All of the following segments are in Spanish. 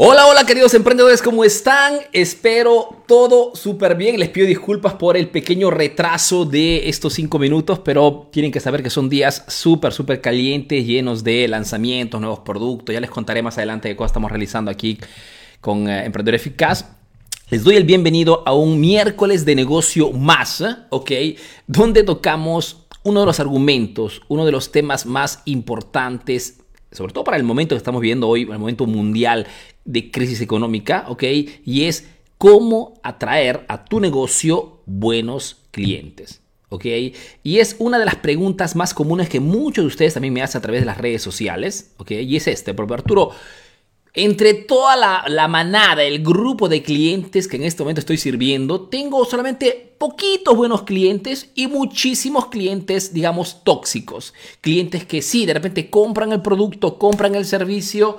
Hola, hola queridos emprendedores, ¿cómo están? Espero todo súper bien. Les pido disculpas por el pequeño retraso de estos cinco minutos, pero tienen que saber que son días súper, súper calientes, llenos de lanzamientos, nuevos productos. Ya les contaré más adelante qué cosas estamos realizando aquí con eh, Emprendedor Eficaz. Les doy el bienvenido a un miércoles de negocio más, ¿eh? ¿ok? Donde tocamos uno de los argumentos, uno de los temas más importantes sobre todo para el momento que estamos viviendo hoy, el momento mundial de crisis económica, ¿ok? Y es cómo atraer a tu negocio buenos clientes. ¿ok? Y es una de las preguntas más comunes que muchos de ustedes también me hacen a través de las redes sociales, ¿ok? Y es este, porque Arturo, entre toda la, manada, el grupo de clientes que en este momento estoy sirviendo, tengo solamente poquitos buenos clientes y muchísimos clientes, digamos, tóxicos. Clientes que sí, de repente compran el producto, compran el servicio,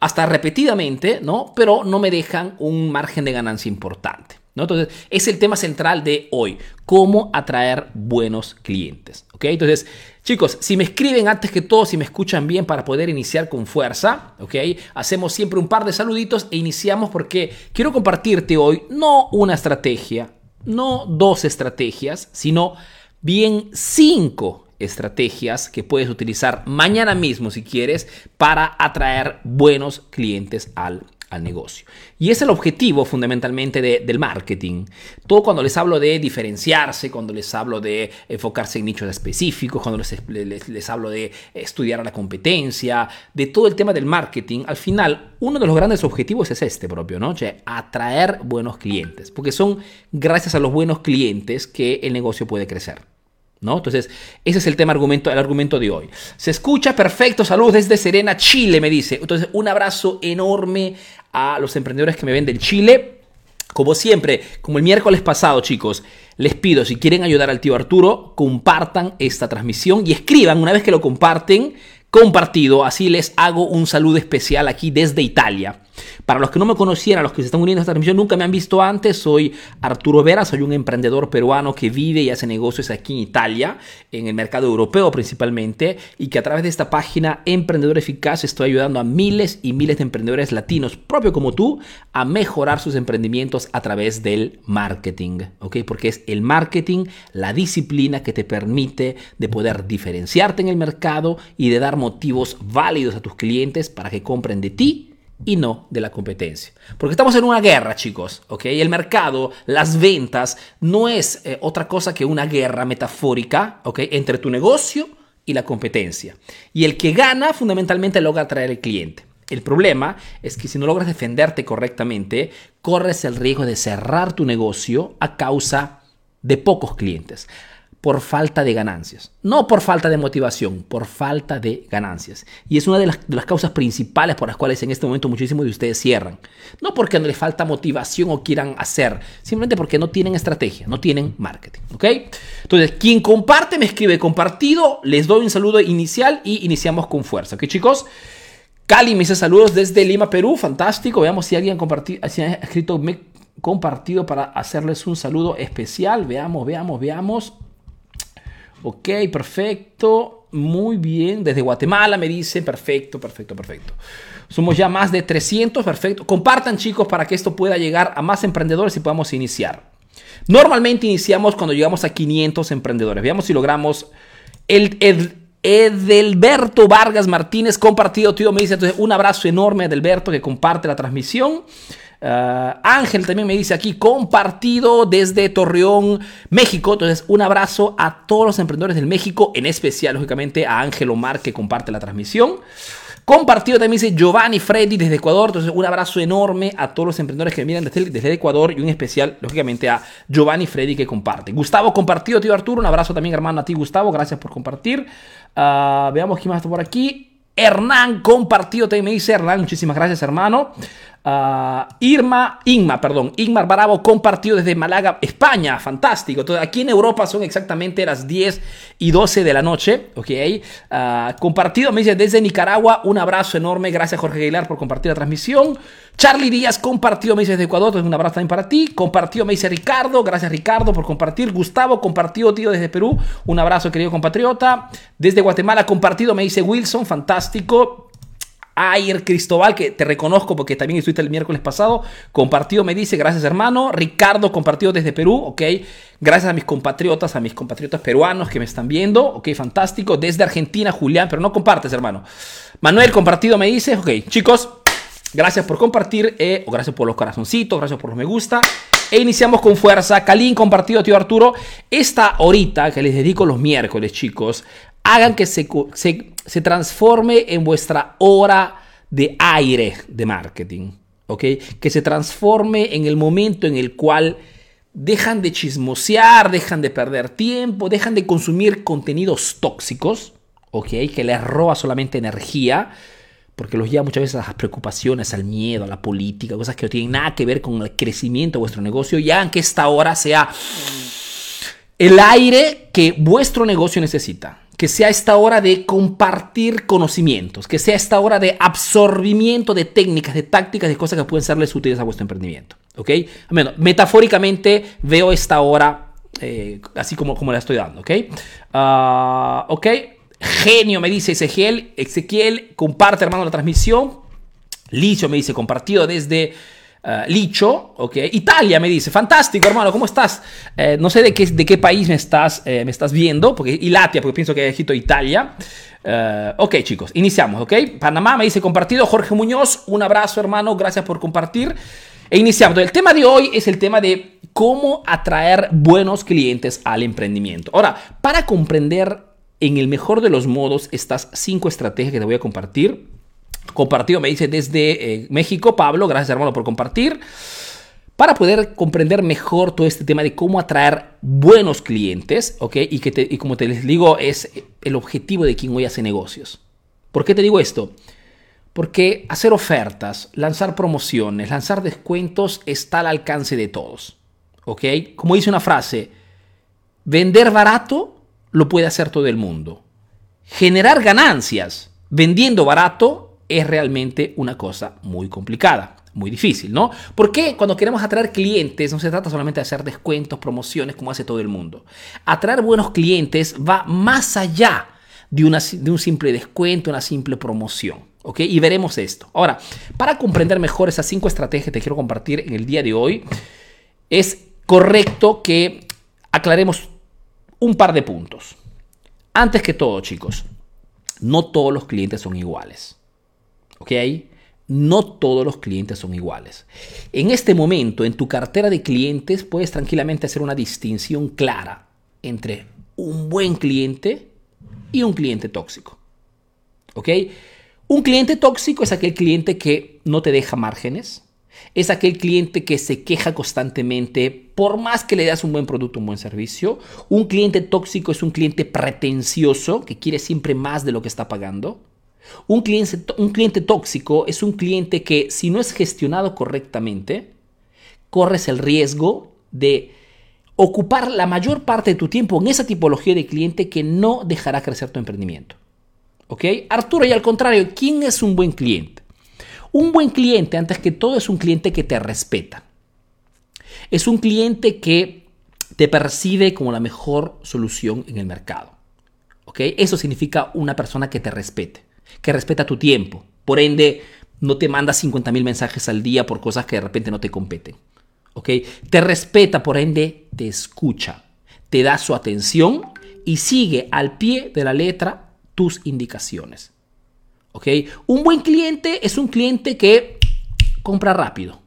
hasta repetidamente, ¿no? Pero no me dejan un margen de ganancia importante. ¿no? Entonces, es el tema central de hoy, cómo atraer buenos clientes. ¿ok? Entonces, chicos, si me escriben antes que todo, si me escuchan bien para poder iniciar con fuerza, ¿ok? hacemos siempre un par de saluditos e iniciamos porque quiero compartirte hoy no una estrategia, no dos estrategias, sino bien cinco estrategias que puedes utilizar mañana mismo si quieres para atraer buenos clientes al, al negocio. Y es el objetivo fundamentalmente del marketing. Todo cuando les hablo de diferenciarse, cuando les hablo de enfocarse en nichos específicos, cuando les, les, hablo de estudiar a la competencia, de todo el tema del marketing, al final uno de los grandes objetivos es este propio, ¿no? atraer buenos clientes, porque son gracias a los buenos clientes que el negocio puede crecer. ¿No? Entonces, ese es el tema argumento, el argumento de hoy. Se escucha perfecto, saludos desde Serena, Chile, me dice. Entonces, un abrazo enorme a los emprendedores que me ven del Chile. Como siempre, como el miércoles pasado, chicos, les pido, si quieren ayudar al tío Arturo, compartan esta transmisión y escriban una vez que lo comparten compartido. Así les hago un saludo especial aquí desde Italia. Para los que no me conocieran, los que se están uniendo a esta transmisión, nunca me han visto antes, soy Arturo Vera, soy un emprendedor peruano que vive y hace negocios aquí en Italia, en el mercado europeo principalmente, y que a través de esta página Emprendedor Eficaz estoy ayudando a miles y miles de emprendedores latinos, propio como tú, a mejorar sus emprendimientos a través del marketing, ¿ok? Porque es el marketing la disciplina que te permite de poder diferenciarte en el mercado y de dar motivos válidos a tus clientes para que compren de ti y no de la competencia. Porque estamos en una guerra, chicos, ¿ok? El mercado, las ventas, no es eh, otra cosa que una guerra metafórica, ¿ok? Entre tu negocio y la competencia. Y el que gana fundamentalmente logra atraer al cliente. El problema es que si no logras defenderte correctamente, corres el riesgo de cerrar tu negocio a causa de pocos clientes por falta de ganancias. No por falta de motivación, por falta de ganancias. Y es una de las, causas principales por las cuales en este momento muchísimos de ustedes cierran. No porque no les falta motivación o quieran hacer, simplemente porque no tienen estrategia, no tienen marketing. ¿Ok? Entonces, quien comparte me escribe compartido, les doy un saludo inicial y iniciamos con fuerza. ¿Ok, chicos? Cali me dice saludos desde Lima, Perú. Fantástico. Veamos si alguien ha escrito me compartido para hacerles un saludo especial. Veamos, veamos, veamos. Ok, perfecto. Muy bien. Desde Guatemala me dicen, perfecto, perfecto, perfecto. Somos ya más de 300, perfecto. Compartan chicos para que esto pueda llegar a más emprendedores y podamos iniciar. Normalmente iniciamos cuando llegamos a 500 emprendedores. Veamos si logramos el, Edelberto Vargas Martínez compartido, tío, me dice entonces un abrazo enorme a Edelberto que comparte la transmisión. Ah, Ángel también me dice aquí, compartido desde Torreón, México. Entonces, un abrazo a todos los emprendedores del México, en especial, lógicamente, a Ángel Omar que comparte la transmisión. Compartido también dice Giovanni Freddy desde Ecuador. Entonces, un abrazo enorme a todos los emprendedores que miran desde, desde Ecuador y un especial, lógicamente, a Giovanni Freddy que comparte. Gustavo compartido, tío Arturo. Un abrazo también, hermano, a ti, Gustavo. Gracias por compartir. Ah, veamos quién más está por aquí. Hernán compartido también me dice Hernán, muchísimas gracias hermano. Ah, Irma, Inma, perdón, Inmar Bravo compartido desde Málaga, España, fantástico. Entonces, aquí en Europa son exactamente las 10 y 12 de la noche, ok. Uh, compartido, me dice desde Nicaragua, un abrazo enorme, gracias Jorge Aguilar por compartir la transmisión. Charlie Díaz compartido, me dice desde Ecuador, entonces un abrazo también para ti. Compartido, me dice Ricardo, gracias Ricardo por compartir. Gustavo compartido, tío, desde Perú, un abrazo querido compatriota. Desde Guatemala compartido, me dice Wilson, fantástico. Ayer Cristóbal, que te reconozco porque también estuviste el miércoles pasado, compartido me dice, gracias hermano. Ricardo, compartido desde Perú, ok. Gracias a mis compatriotas, a mis compatriotas peruanos que me están viendo, ok, fantástico. Desde Argentina, Julián, pero no compartes, hermano. Manuel, compartido me dice, ok, chicos, gracias por compartir, eh, o gracias por los corazoncitos, gracias por los me gusta. E iniciamos con fuerza. Kalin, compartido, tío Arturo. Esta horita que les dedico los miércoles, chicos, hagan que se, se, transforme en vuestra hora de aire de marketing. ¿Ok? Que se transforme en el momento en el cual dejan de chismosear, dejan de perder tiempo, dejan de consumir contenidos tóxicos, ¿ok? Que les roba solamente energía porque los lleva muchas veces a las preocupaciones, al miedo, a la política, cosas que no tienen nada que ver con el crecimiento de vuestro negocio, y hagan que esta hora sea el aire que vuestro negocio necesita. Que sea esta hora de compartir conocimientos, que sea esta hora de absorbimiento de técnicas, de tácticas, de cosas que pueden serles útiles a vuestro emprendimiento. ¿Ok? Bueno, metafóricamente veo esta hora eh, así como, como la estoy dando. ¿Ok? Uh, ¿Ok? Genio, me dice Ezequiel. Ezequiel, comparte, hermano, la transmisión. Licho me dice, compartido desde uh, Licho, ok. Italia me dice, fantástico, hermano, ¿cómo estás? Eh, no sé de qué, de qué país me estás, eh, me estás viendo, porque Ilatia, porque pienso que he escrito Italia. Uh, ok, chicos, iniciamos, ok. Panamá me dice, compartido. Jorge Muñoz, un abrazo, hermano, gracias por compartir. E iniciamos. El tema de hoy es el tema de cómo atraer buenos clientes al emprendimiento. Ahora, para comprender en el mejor de los modos estas cinco estrategias que te voy a compartir. Compartido me dice desde eh, México, Pablo, gracias hermano por compartir. Para poder comprender mejor todo este tema de cómo atraer buenos clientes, ¿ok? Y, que y como te les digo, es el objetivo de quien hoy hace negocios. ¿Por qué te digo esto? Porque hacer ofertas, lanzar promociones, lanzar descuentos está al alcance de todos. ¿Ok? Como dice una frase, vender barato lo puede hacer todo el mundo. Generar ganancias vendiendo barato es realmente una cosa muy complicada, muy difícil, ¿no? Porque cuando queremos atraer clientes no se trata solamente de hacer descuentos, promociones como hace todo el mundo. Atraer buenos clientes va más allá de, una, de un simple descuento, una simple promoción. ¿Ok? Y veremos esto. Ahora, para comprender mejor esas cinco estrategias que te quiero compartir en el día de hoy, es correcto que aclaremos un par de puntos. Antes que todo, chicos, no todos los clientes son iguales. ¿Ok? No todos los clientes son iguales. En este momento, en tu cartera de clientes, puedes tranquilamente hacer una distinción clara entre un buen cliente y un cliente tóxico. ¿Ok? Un cliente tóxico es aquel cliente que no te deja márgenes, es aquel cliente que se queja constantemente por más que le das un buen producto, un buen servicio. Un cliente tóxico es un cliente pretencioso que quiere siempre más de lo que está pagando. Un cliente, un cliente tóxico es un cliente que si no es gestionado correctamente, corres el riesgo de ocupar la mayor parte de tu tiempo en esa tipología de cliente que no dejará crecer tu emprendimiento. ¿Ok? Arturo, y al contrario, ¿quién es un buen cliente? Un buen cliente, antes que todo, es un cliente que te respeta. Es un cliente que te percibe como la mejor solución en el mercado. ¿Ok? Eso significa una persona que te respete, que respeta tu tiempo. Por ende, no te manda 50 mil mensajes al día por cosas que de repente no te competen. ¿Ok? Te respeta, por ende, te escucha, te da su atención y sigue al pie de la letra tus indicaciones. Un buen cliente es un cliente que compra rápido,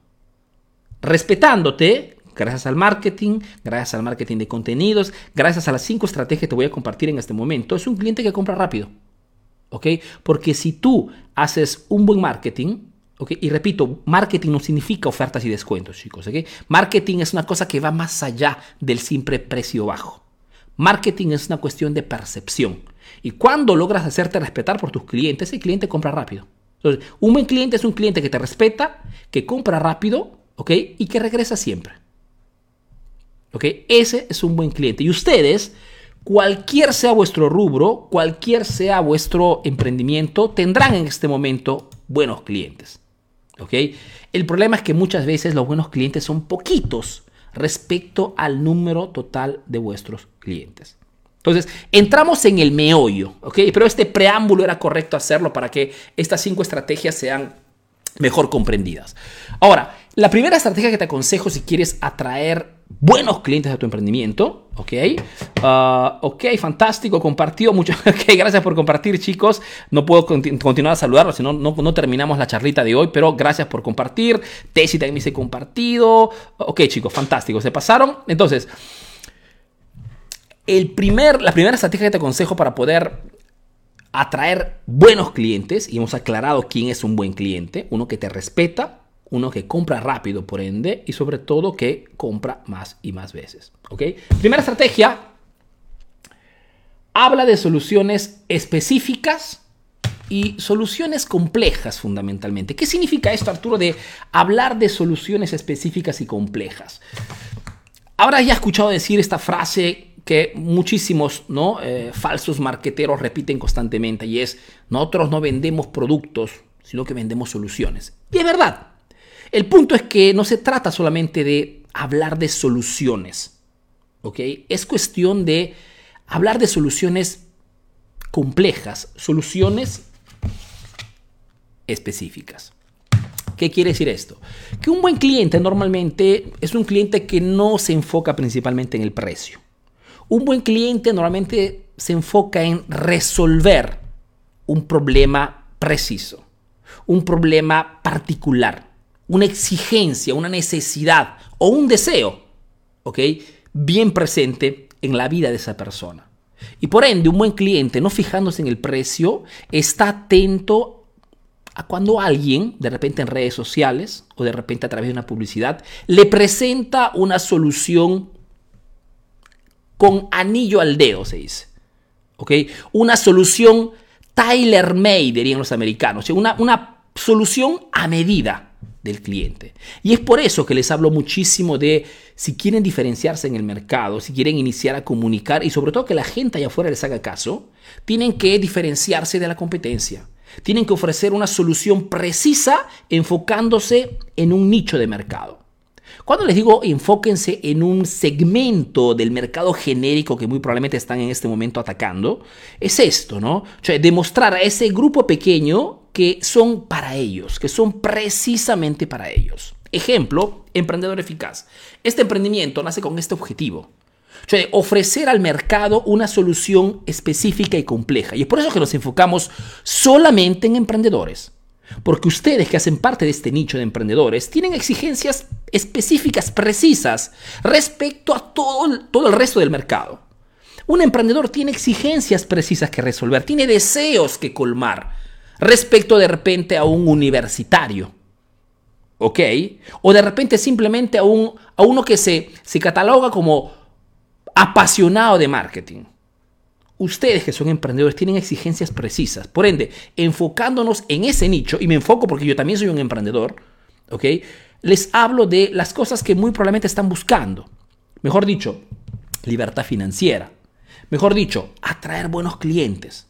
respetándote, gracias al marketing, gracias al marketing de contenidos, gracias a las cinco estrategias que te voy a compartir en este momento, es un cliente que compra rápido. ¿Ok? Porque si tú haces un buen marketing, ¿ok? Y repito, marketing no significa ofertas y descuentos, chicos. ¿ok? Marketing es una cosa que va más allá del simple precio bajo. Marketing es una cuestión de percepción. Y cuando logras hacerte respetar por tus clientes, el cliente compra rápido. Un buen cliente es un cliente que te respeta, que compra rápido, ¿ok? Y que regresa siempre. ¿Ok? Ese es un buen cliente. Y ustedes, cualquier sea vuestro rubro, cualquier sea vuestro emprendimiento, tendrán en este momento buenos clientes. ¿Ok? El problema es que muchas veces los buenos clientes son poquitos respecto al número total de vuestros clientes. Entonces, entramos en el meollo, ¿ok? Pero este preámbulo era correcto hacerlo para que estas cinco estrategias sean mejor comprendidas. Ahora, la primera estrategia que te aconsejo si quieres atraer buenos clientes a tu emprendimiento, ¿ok? Ah, ok, fantástico, compartido mucho. Ok, gracias por compartir, chicos. No puedo continuar a saludarlos, si no, no, terminamos la charlita de hoy, pero gracias por compartir. Tessy también me dice compartido. Ok, chicos, fantástico, se pasaron. Entonces, el primer, la primera estrategia que te aconsejo para poder atraer buenos clientes, y hemos aclarado quién es un buen cliente, uno que te respeta, uno que compra rápido, por ende, y sobre todo que compra más y más veces. ¿Ok? Primera estrategia, habla de soluciones específicas y soluciones complejas fundamentalmente. ¿Qué significa esto, Arturo, de hablar de soluciones específicas y complejas? Habrás ya escuchado decir esta frase que muchísimos ¿no? Eh, falsos marqueteros repiten constantemente y es, nosotros no vendemos productos, sino que vendemos soluciones. Y es verdad, el punto es que no se trata solamente de hablar de soluciones, ¿ok? Es cuestión de hablar de soluciones complejas, soluciones específicas. ¿Qué quiere decir esto? Que un buen cliente normalmente es un cliente que no se enfoca principalmente en el precio. Un buen cliente normalmente se enfoca en resolver un problema preciso, un problema particular una exigencia, una necesidad o un deseo, ¿ok? Bien presente en la vida de esa persona. Y por ende, un buen cliente, no fijándose en el precio, está atento a cuando alguien, de repente en redes sociales o de repente a través de una publicidad, le presenta una solución con anillo al dedo, se dice. ¿Ok? Una solución tailor-made, dirían los americanos. Una, una solución a medida del cliente. Y es por eso que les hablo muchísimo de si quieren diferenciarse en el mercado, si quieren iniciar a comunicar y sobre todo que la gente allá afuera les haga caso, tienen que diferenciarse de la competencia. Tienen que ofrecer una solución precisa enfocándose en un nicho de mercado. Cuando les digo enfóquense en un segmento del mercado genérico que muy probablemente están en este momento atacando, es esto, ¿no? Sea, demostrar a ese grupo pequeño que son para ellos, que son precisamente para ellos. Ejemplo, emprendedor eficaz. Este emprendimiento nace con este objetivo. Sea, ofrecer al mercado una solución específica y compleja. Y es por eso que nos enfocamos solamente en emprendedores. Porque ustedes que hacen parte de este nicho de emprendedores tienen exigencias específicas, precisas, respecto a todo, todo el resto del mercado. Un emprendedor tiene exigencias precisas que resolver, tiene deseos que colmar respecto de repente a un universitario. ¿Ok? O de repente simplemente a, un, a uno que se, se cataloga como apasionado de marketing. Ustedes que son emprendedores tienen exigencias precisas. Por ende, enfocándonos en ese nicho, y me enfoco porque yo también soy un emprendedor, ¿ok? Les hablo de las cosas que muy probablemente están buscando. Mejor dicho, libertad financiera. Mejor dicho, atraer buenos clientes.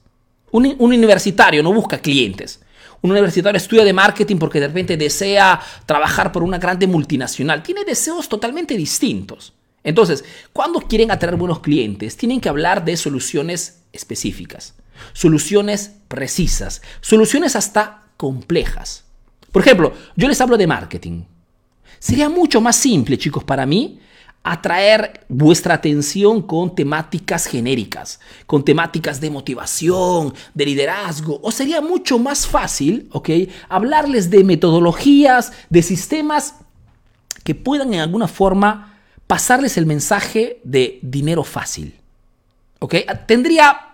Un, universitario no busca clientes. Un universitario estudia de marketing porque de repente desea trabajar por una grande multinacional. Tiene deseos totalmente distintos. Entonces, cuando quieren atraer buenos clientes, tienen que hablar de soluciones específicas, soluciones precisas, soluciones hasta complejas. Por ejemplo, yo les hablo de marketing. Sería mucho más simple, chicos, para mí, atraer vuestra atención con temáticas genéricas, con temáticas de motivación, de liderazgo, o sería mucho más fácil, ¿ok? Hablarles de metodologías, de sistemas que puedan en alguna forma pasarles el mensaje de dinero fácil, ¿ok? Tendría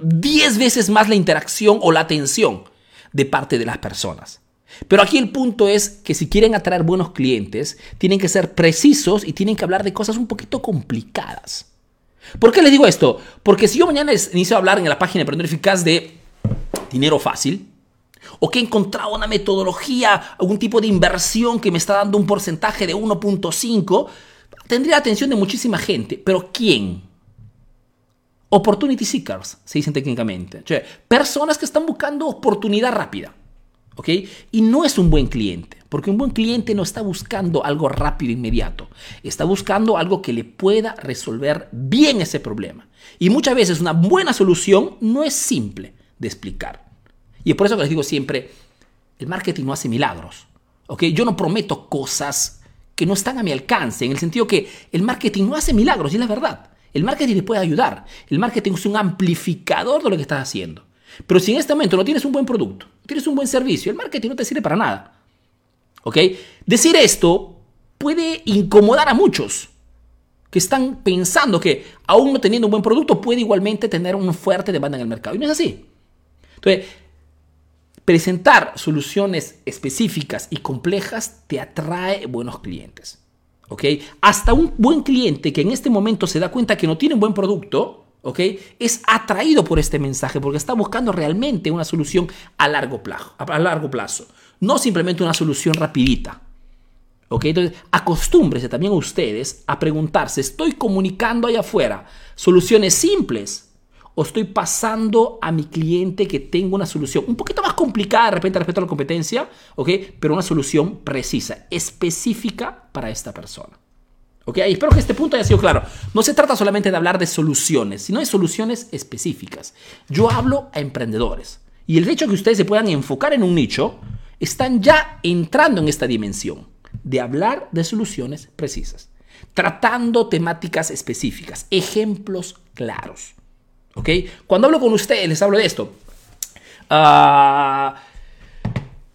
10 veces más la interacción o la atención de parte de las personas. Pero aquí el punto es que si quieren atraer buenos clientes, tienen que ser precisos y tienen que hablar de cosas un poquito complicadas. ¿Por qué les digo esto? Porque si yo mañana les inicio a hablar en la página de Emprendedor Eficaz de dinero fácil, o que he encontrado una metodología, algún tipo de inversión que me está dando un porcentaje de 1.5, tendría la atención de muchísima gente. Pero ¿quién? Opportunity seekers, se dicen técnicamente. Sea, personas que están buscando oportunidad rápida. ¿ok? Y no es un buen cliente, porque un buen cliente no está buscando algo rápido, inmediato, está buscando algo que le pueda resolver bien ese problema. Y muchas veces una buena solución no es simple de explicar. Y es por eso que les digo siempre, el marketing no hace milagros, ¿ok? Yo no prometo cosas que no están a mi alcance, en el sentido que el marketing no hace milagros, y es la verdad. El marketing te puede ayudar. El marketing es un amplificador de lo que estás haciendo. Pero si en este momento no tienes un buen producto, no tienes un buen servicio, el marketing no te sirve para nada. ¿Ok? Decir esto puede incomodar a muchos que están pensando que aún no teniendo un buen producto puede igualmente tener una fuerte demanda en el mercado. Y no es así. Entonces, presentar soluciones específicas y complejas te atrae buenos clientes. ¿Ok? Hasta un buen cliente que en este momento se da cuenta que no tiene un buen producto, ¿ok? Es atraído por este mensaje porque está buscando realmente una solución a largo plazo, a largo plazo no simplemente una solución rapidita. ¿Ok? Entonces, acostúmbrese también ustedes a preguntarse, ¿estoy comunicando allá afuera soluciones simples o estoy pasando a mi cliente que tenga una solución un poquito más complicada de repente respecto a la competencia, ¿ok? Pero una solución precisa, específica para esta persona. ¿Ok? espero que este punto haya sido claro. No se trata solamente de hablar de soluciones, sino de soluciones específicas. Yo hablo a emprendedores. Y el hecho de que ustedes se puedan enfocar en un nicho, están ya entrando en esta dimensión de hablar de soluciones precisas, tratando temáticas específicas, ejemplos claros. ¿Ok? Cuando hablo con ustedes, les hablo de esto. Ah,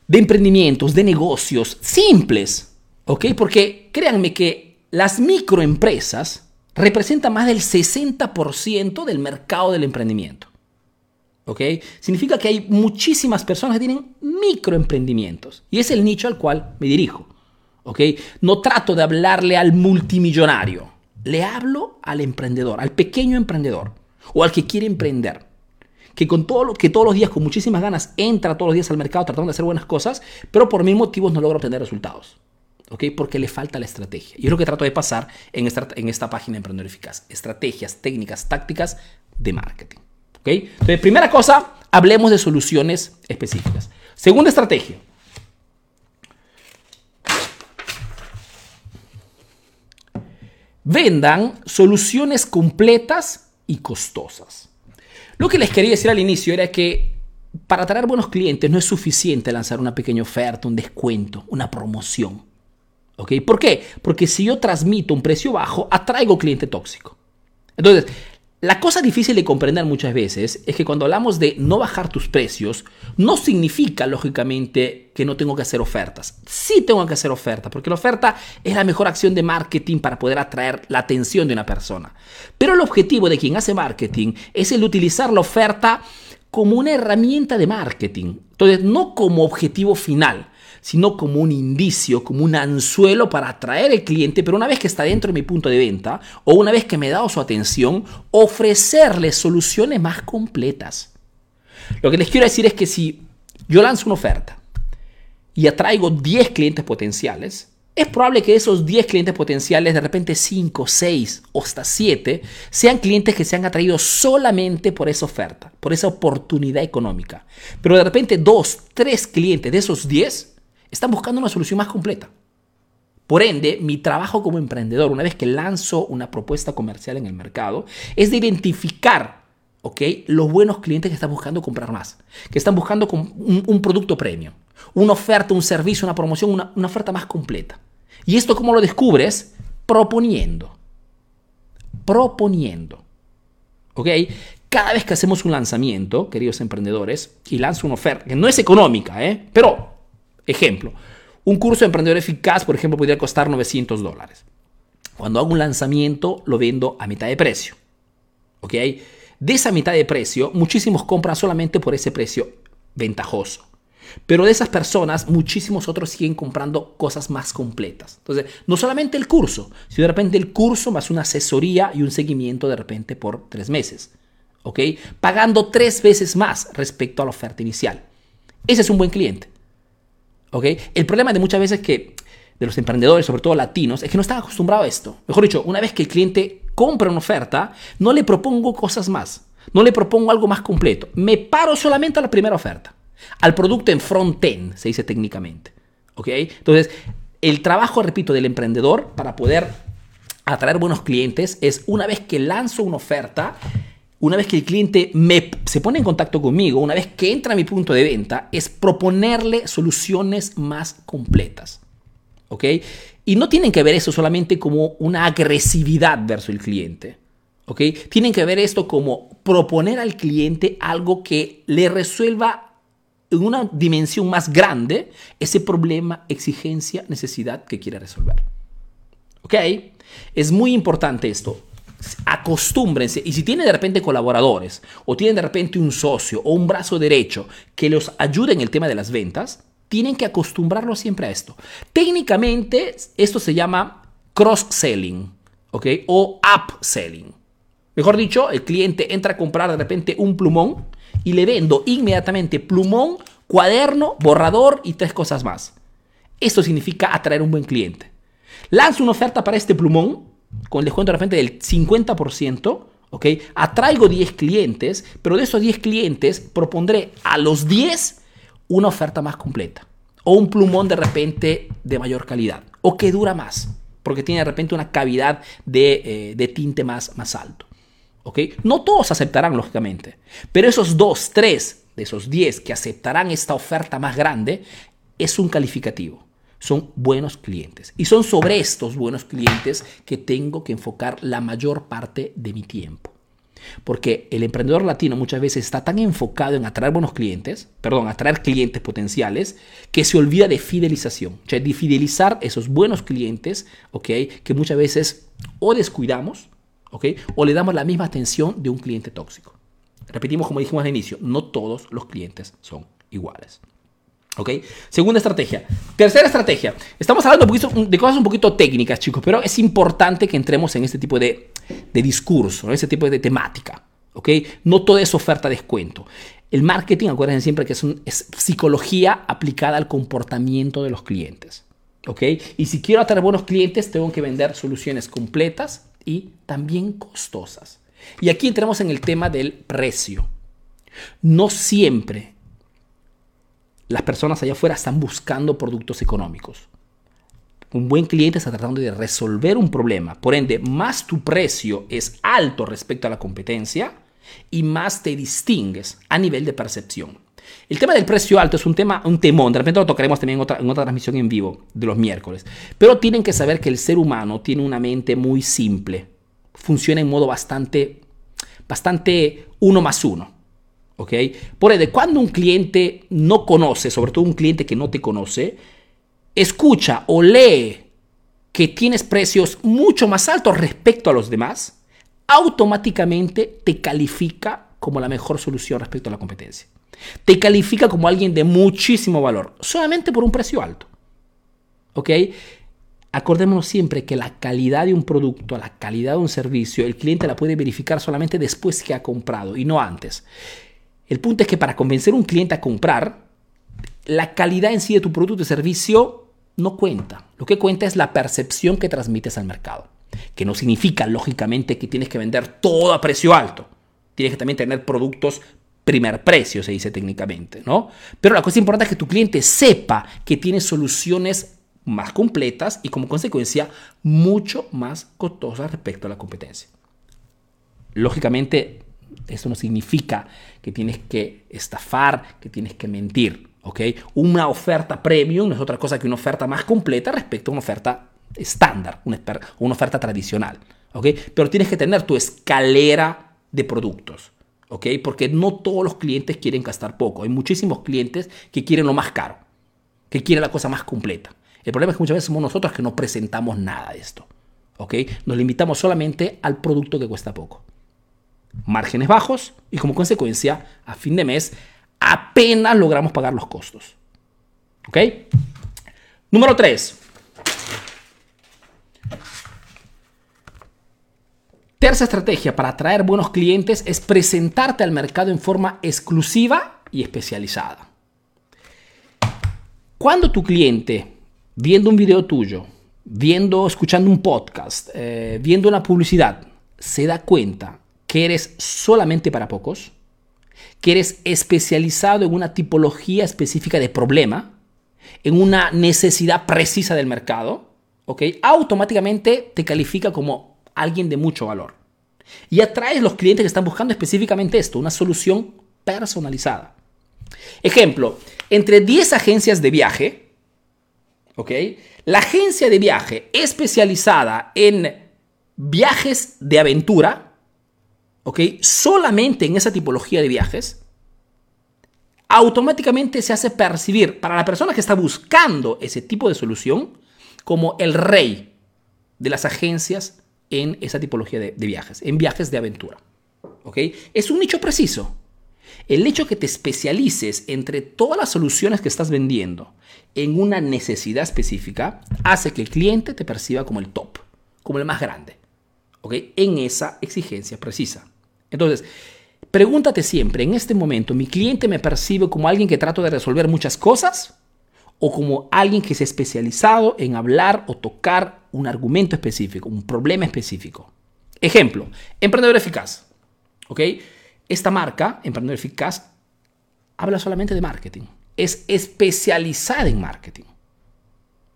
de emprendimientos, de negocios simples. ¿Ok? Porque créanme que las microempresas representan más del 60% del mercado del emprendimiento. ¿ok? Significa que hay muchísimas personas que tienen microemprendimientos y es el nicho al cual me dirijo, ¿ok? No trato de hablarle al multimillonario, le hablo al emprendedor, al pequeño emprendedor o al que quiere emprender. Que, con todo lo, que todos los días, con muchísimas ganas, entra todos los días al mercado tratando de hacer buenas cosas, pero por mil motivos no logra obtener resultados. ¿ok? Porque le falta la estrategia. Y es lo que trato de pasar en esta, en esta página Emprendedor Eficaz. Estrategias, técnicas, tácticas de marketing. Entonces, primera cosa, hablemos de soluciones específicas. Segunda estrategia. Vendan soluciones completas y costosas. Lo que les quería decir al inicio era que para atraer buenos clientes no es suficiente lanzar una pequeña oferta, un descuento, una promoción. ¿Ok? ¿Por qué? Porque si yo transmito un precio bajo, atraigo cliente tóxico. Entonces, la cosa difícil de comprender muchas veces es que cuando hablamos de no bajar tus precios, no significa lógicamente que no tengo que hacer ofertas. Sí tengo que hacer ofertas, porque la oferta es la mejor acción de marketing para poder atraer la atención de una persona. Pero el objetivo de quien hace marketing es el utilizar la oferta como una herramienta de marketing. Entonces, no como objetivo final sino como un indicio, como un anzuelo para atraer al cliente, pero una vez que está dentro de mi punto de venta o una vez que me he dado su atención, ofrecerle soluciones más completas. Lo que les quiero decir es que si yo lanzo una oferta y atraigo 10 clientes potenciales, es probable que esos 10 clientes potenciales, de repente 5, 6 o hasta 7, sean clientes que se han atraído solamente por esa oferta, por esa oportunidad económica. Pero de repente 2, 3 clientes de esos 10 están buscando una solución más completa. Por ende, mi trabajo como emprendedor, una vez que lanzo una propuesta comercial en el mercado, es de identificar ¿ok? los buenos clientes que están buscando comprar más, que están buscando un, producto premio, una oferta, un servicio, una promoción, una, una oferta más completa. ¿Y esto cómo lo descubres? Proponiendo. Proponiendo. ¿Ok? Cada vez que hacemos un lanzamiento, queridos emprendedores, y lanzo una oferta, que no es económica, ¿eh? pero Ejemplo, un curso de emprendedor eficaz, por ejemplo, podría costar 900 dólares. Cuando hago un lanzamiento, lo vendo a mitad de precio. ¿Ok? De esa mitad de precio, muchísimos compran solamente por ese precio ventajoso. Pero de esas personas, muchísimos otros siguen comprando cosas más completas. Entonces, no solamente el curso, sino de repente el curso más una asesoría y un seguimiento de repente por tres meses. ¿Ok? Pagando tres veces más respecto a la oferta inicial. Ese es un buen cliente. El problema de muchas veces que de los emprendedores, sobre todo latinos, es que no están acostumbrados a esto. Mejor dicho, una vez que el cliente compra una oferta, no le propongo cosas más, no le propongo algo más completo, me paro solamente a la primera oferta. al producto en front-end, se dice técnicamente. ¿Ok? Entonces, el trabajo, repito, del emprendedor para poder atraer buenos clientes es una vez que lanzo una oferta, una vez que el cliente se pone en contacto conmigo, una vez que entra a mi punto de venta, es proponerle soluciones más completas. ¿Ok? Y no tienen que ver eso solamente como una agresividad versus el cliente. ¿Ok? Tienen que ver esto como proponer al cliente algo que le resuelva en una dimensión más grande ese problema, exigencia, necesidad que quiere resolver. ¿Ok? Es muy importante esto. Acostúmbrense. Y si tienen de repente colaboradores o tienen de repente un socio o un brazo derecho que los ayude en el tema de las ventas, tienen que acostumbrarlo siempre a esto. Técnicamente, esto se llama cross-selling, ¿ok? O upselling. Mejor dicho, el cliente entra a comprar de repente un plumón y le vendo inmediatamente plumón, cuaderno, borrador y tres cosas más. Esto significa atraer un buen cliente. Lanzo una oferta para este plumón con el descuento de repente del 50%, ¿ok? Atraigo 10 clientes, pero de esos 10 clientes propondré a los 10 una oferta más completa. O un plumón de repente de mayor calidad. O que dura más. Porque tiene de repente una cavidad de, eh, tinte más, más alto. ¿Ok? No todos aceptarán, lógicamente. Pero esos 2, 3 de esos 10 que aceptarán esta oferta más grande es un calificativo. Son buenos clientes. Y son sobre estos buenos clientes que tengo que enfocar la mayor parte de mi tiempo. Porque el emprendedor latino muchas veces está tan enfocado en atraer buenos clientes, perdón, atraer clientes potenciales, que se olvida de fidelización. O sea, de fidelizar esos buenos clientes, ¿ok? Que muchas veces o descuidamos, ¿ok? O le damos la misma atención de un cliente tóxico. Repetimos como dijimos al inicio, no todos los clientes son iguales. ¿Ok? Segunda estrategia. Tercera estrategia. Estamos hablando de cosas un poquito técnicas, chicos, pero es importante que entremos en este tipo de, discurso, en este tipo de temática. ¿Ok? No todo es oferta descuento. El marketing, acuérdense siempre que es, es psicología aplicada al comportamiento de los clientes. ¿Ok? Y si quiero atraer buenos clientes, tengo que vender soluciones completas y también costosas. Y aquí entramos en el tema del precio. No siempre las personas allá afuera están buscando productos económicos. Un buen cliente está tratando de resolver un problema. Por ende, más tu precio es alto respecto a la competencia y más te distingues a nivel de percepción. El tema del precio alto es un tema, un temón. De repente lo tocaremos también en otra, en otra transmisión en vivo de los miércoles. Pero tienen que saber que el ser humano tiene una mente muy simple. Funciona en modo bastante, bastante uno más uno. ¿Ok? Por ende, cuando un cliente no conoce, sobre todo un cliente que no te conoce, escucha o lee que tienes precios mucho más altos respecto a los demás, automáticamente te califica como la mejor solución respecto a la competencia. Te califica como alguien de muchísimo valor, solamente por un precio alto. ¿Ok? Acordémonos siempre que la calidad de un producto, la calidad de un servicio, el cliente la puede verificar solamente después que ha comprado y no antes. El punto es que para convencer a un cliente a comprar, la calidad en sí de tu producto o servicio no cuenta. Lo que cuenta es la percepción que transmites al mercado. Que no significa, lógicamente, que tienes que vender todo a precio alto. Tienes que también tener productos primer precio, se dice técnicamente, ¿no? Pero la cosa importante es que tu cliente sepa que tiene soluciones más completas y como consecuencia mucho más costosas respecto a la competencia. Lógicamente, esto no significa que tienes que estafar, que tienes que mentir. ¿ok? Una oferta premium no es otra cosa que una oferta más completa respecto a una oferta estándar, una, una oferta tradicional. ¿ok? Pero tienes que tener tu escalera de productos. ¿ok? Porque no todos los clientes quieren gastar poco. Hay muchísimos clientes que quieren lo más caro, que quieren la cosa más completa. El problema es que muchas veces somos nosotros que no presentamos nada de esto. ¿ok? Nos limitamos solamente al producto que cuesta poco márgenes bajos y como consecuencia, a fin de mes, apenas logramos pagar los costos. ¿Ok? Número 3. Tercera estrategia para atraer buenos clientes es presentarte al mercado en forma exclusiva y especializada. Cuando tu cliente, viendo un video tuyo, viendo, escuchando un podcast, eh, viendo una publicidad, se da cuenta que eres solamente para pocos, que eres especializado en una tipología específica de problema, en una necesidad precisa del mercado, ¿ok? Automáticamente te califica como alguien de mucho valor. Y atraes los clientes que están buscando específicamente esto, una solución personalizada. Ejemplo, entre 10 agencias de viaje, ¿ok? La agencia de viaje especializada en viajes de aventura, ¿ok? Solamente en esa tipología de viajes, automáticamente se hace percibir para la persona que está buscando ese tipo de solución como el rey de las agencias en esa tipología de, viajes, en viajes de aventura. ¿ok? Es un nicho preciso. El hecho que te especialices entre todas las soluciones que estás vendiendo en una necesidad específica hace que el cliente te perciba como el top, como el más grande, ¿ok? En esa exigencia precisa. Entonces, pregúntate siempre, en este momento, ¿mi cliente me percibe como alguien que trato de resolver muchas cosas? ¿O como alguien que es especializado en hablar o tocar un argumento específico, un problema específico? Ejemplo, emprendedor eficaz. ¿Ok? Esta marca, Emprendedor Eficaz, habla solamente de marketing. Es especializada en marketing.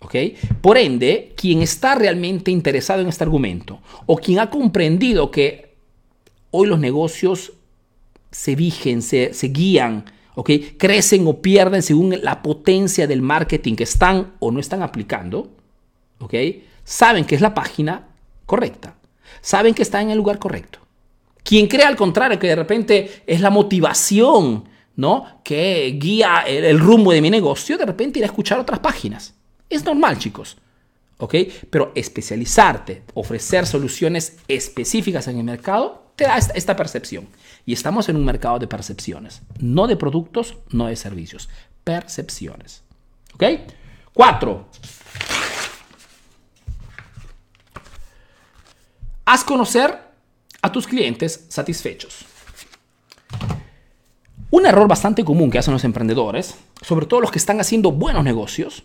¿Ok? Por ende, quien está realmente interesado en este argumento o quien ha comprendido que hoy los negocios se vigen, se, guían, ¿ok? Crecen o pierden según la potencia del marketing que están o no están aplicando, ¿ok? Saben que es la página correcta. Saben que está en el lugar correcto. Quien cree al contrario, que de repente es la motivación, ¿no? Que guía el, rumbo de mi negocio, de repente irá a escuchar otras páginas. Es normal, chicos. ¿Ok? Pero especializarte, ofrecer soluciones específicas en el mercado, te da esta, percepción. Y estamos en un mercado de percepciones, no de productos, no de servicios. Percepciones. ¿Ok? Cuatro. Haz conocer a tus clientes satisfechos. Un error bastante común que hacen los emprendedores, sobre todo los que están haciendo buenos negocios,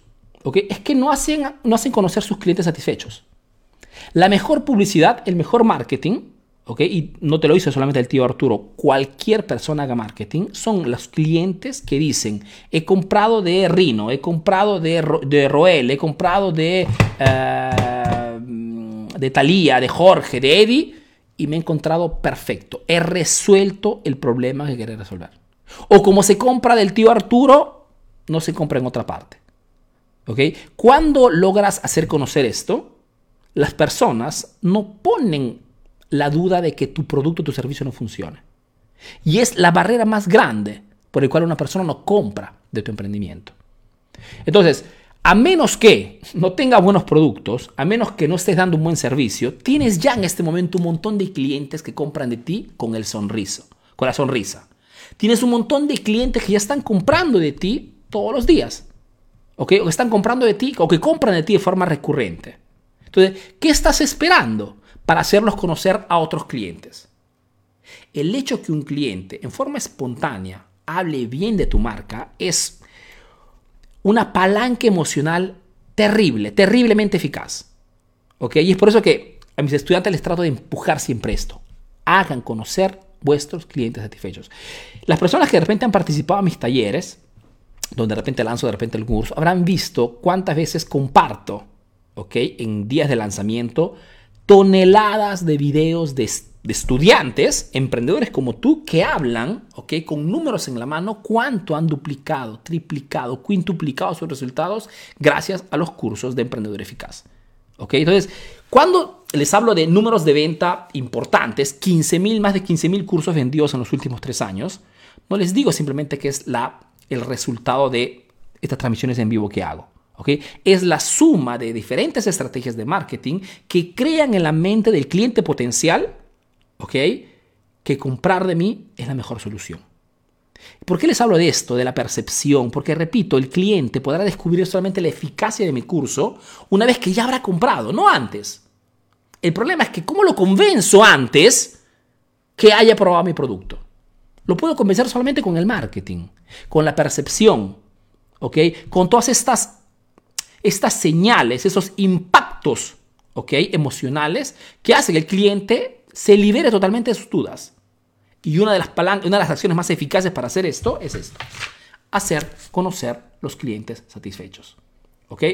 es que no hacen, no hacen conocer sus clientes satisfechos. La mejor publicidad, el mejor marketing, y no te lo dice solamente el tío Arturo, cualquier persona haga marketing, son los clientes que dicen, he comprado de Rino, he comprado de, de Roel, he comprado de, uh, de Thalía, de Jorge, de Eddie, y me he encontrado perfecto. He resuelto el problema que quería resolver. O como se compra del tío Arturo, no se compra en otra parte. ¿Ok? Cuando logras hacer conocer esto, las personas no ponen la duda de que tu producto o tu servicio no funcione. Y es la barrera más grande por la cual una persona no compra de tu emprendimiento. Entonces, a menos que no tengas buenos productos, a menos que no estés dando un buen servicio, tienes ya en este momento un montón de clientes que compran de ti con el sonriso, con la sonrisa. Tienes un montón de clientes que ya están comprando de ti todos los días. O que están comprando de ti o que compran de ti de forma recurrente. Entonces, ¿qué estás esperando para hacerlos conocer a otros clientes? El hecho que un cliente en forma espontánea hable bien de tu marca es una palanca emocional terrible, terriblemente eficaz. ¿Ok? Y es por eso que a mis estudiantes les trato de empujar siempre esto. Hagan conocer vuestros clientes satisfechos. Las personas que de repente han participado en mis talleres, donde de repente lanzo de repente el curso, habrán visto cuántas veces comparto, ¿ok? En días de lanzamiento, toneladas de videos de estudiantes, emprendedores como tú, que hablan, ¿ok? Con números en la mano, cuánto han duplicado, triplicado, quintuplicado sus resultados gracias a los cursos de emprendedor eficaz. ¿Ok? Entonces, cuando les hablo de números de venta importantes, 15 mil, más de 15 mil cursos vendidos en los últimos tres años, no les digo simplemente que es la, el resultado de estas transmisiones en vivo que hago. ¿Ok? Es la suma de diferentes estrategias de marketing que crean en la mente del cliente potencial ¿ok? Que comprar de mí es la mejor solución. ¿Por qué les hablo de esto, de la percepción? Porque, repito, el cliente podrá descubrir solamente la eficacia de mi curso una vez que ya habrá comprado, no antes. El problema es que, ¿cómo lo convenzo antes que haya probado mi producto? Lo puedo convencer solamente con el marketing, con la percepción, ¿ok? Con todas estas, estas señales, esos impactos, ¿ok? Emocionales que hacen que el cliente se libere totalmente de sus dudas. Y una de las, una de las acciones más eficaces para hacer esto es esto. Hacer conocer los clientes satisfechos. ¿Ok?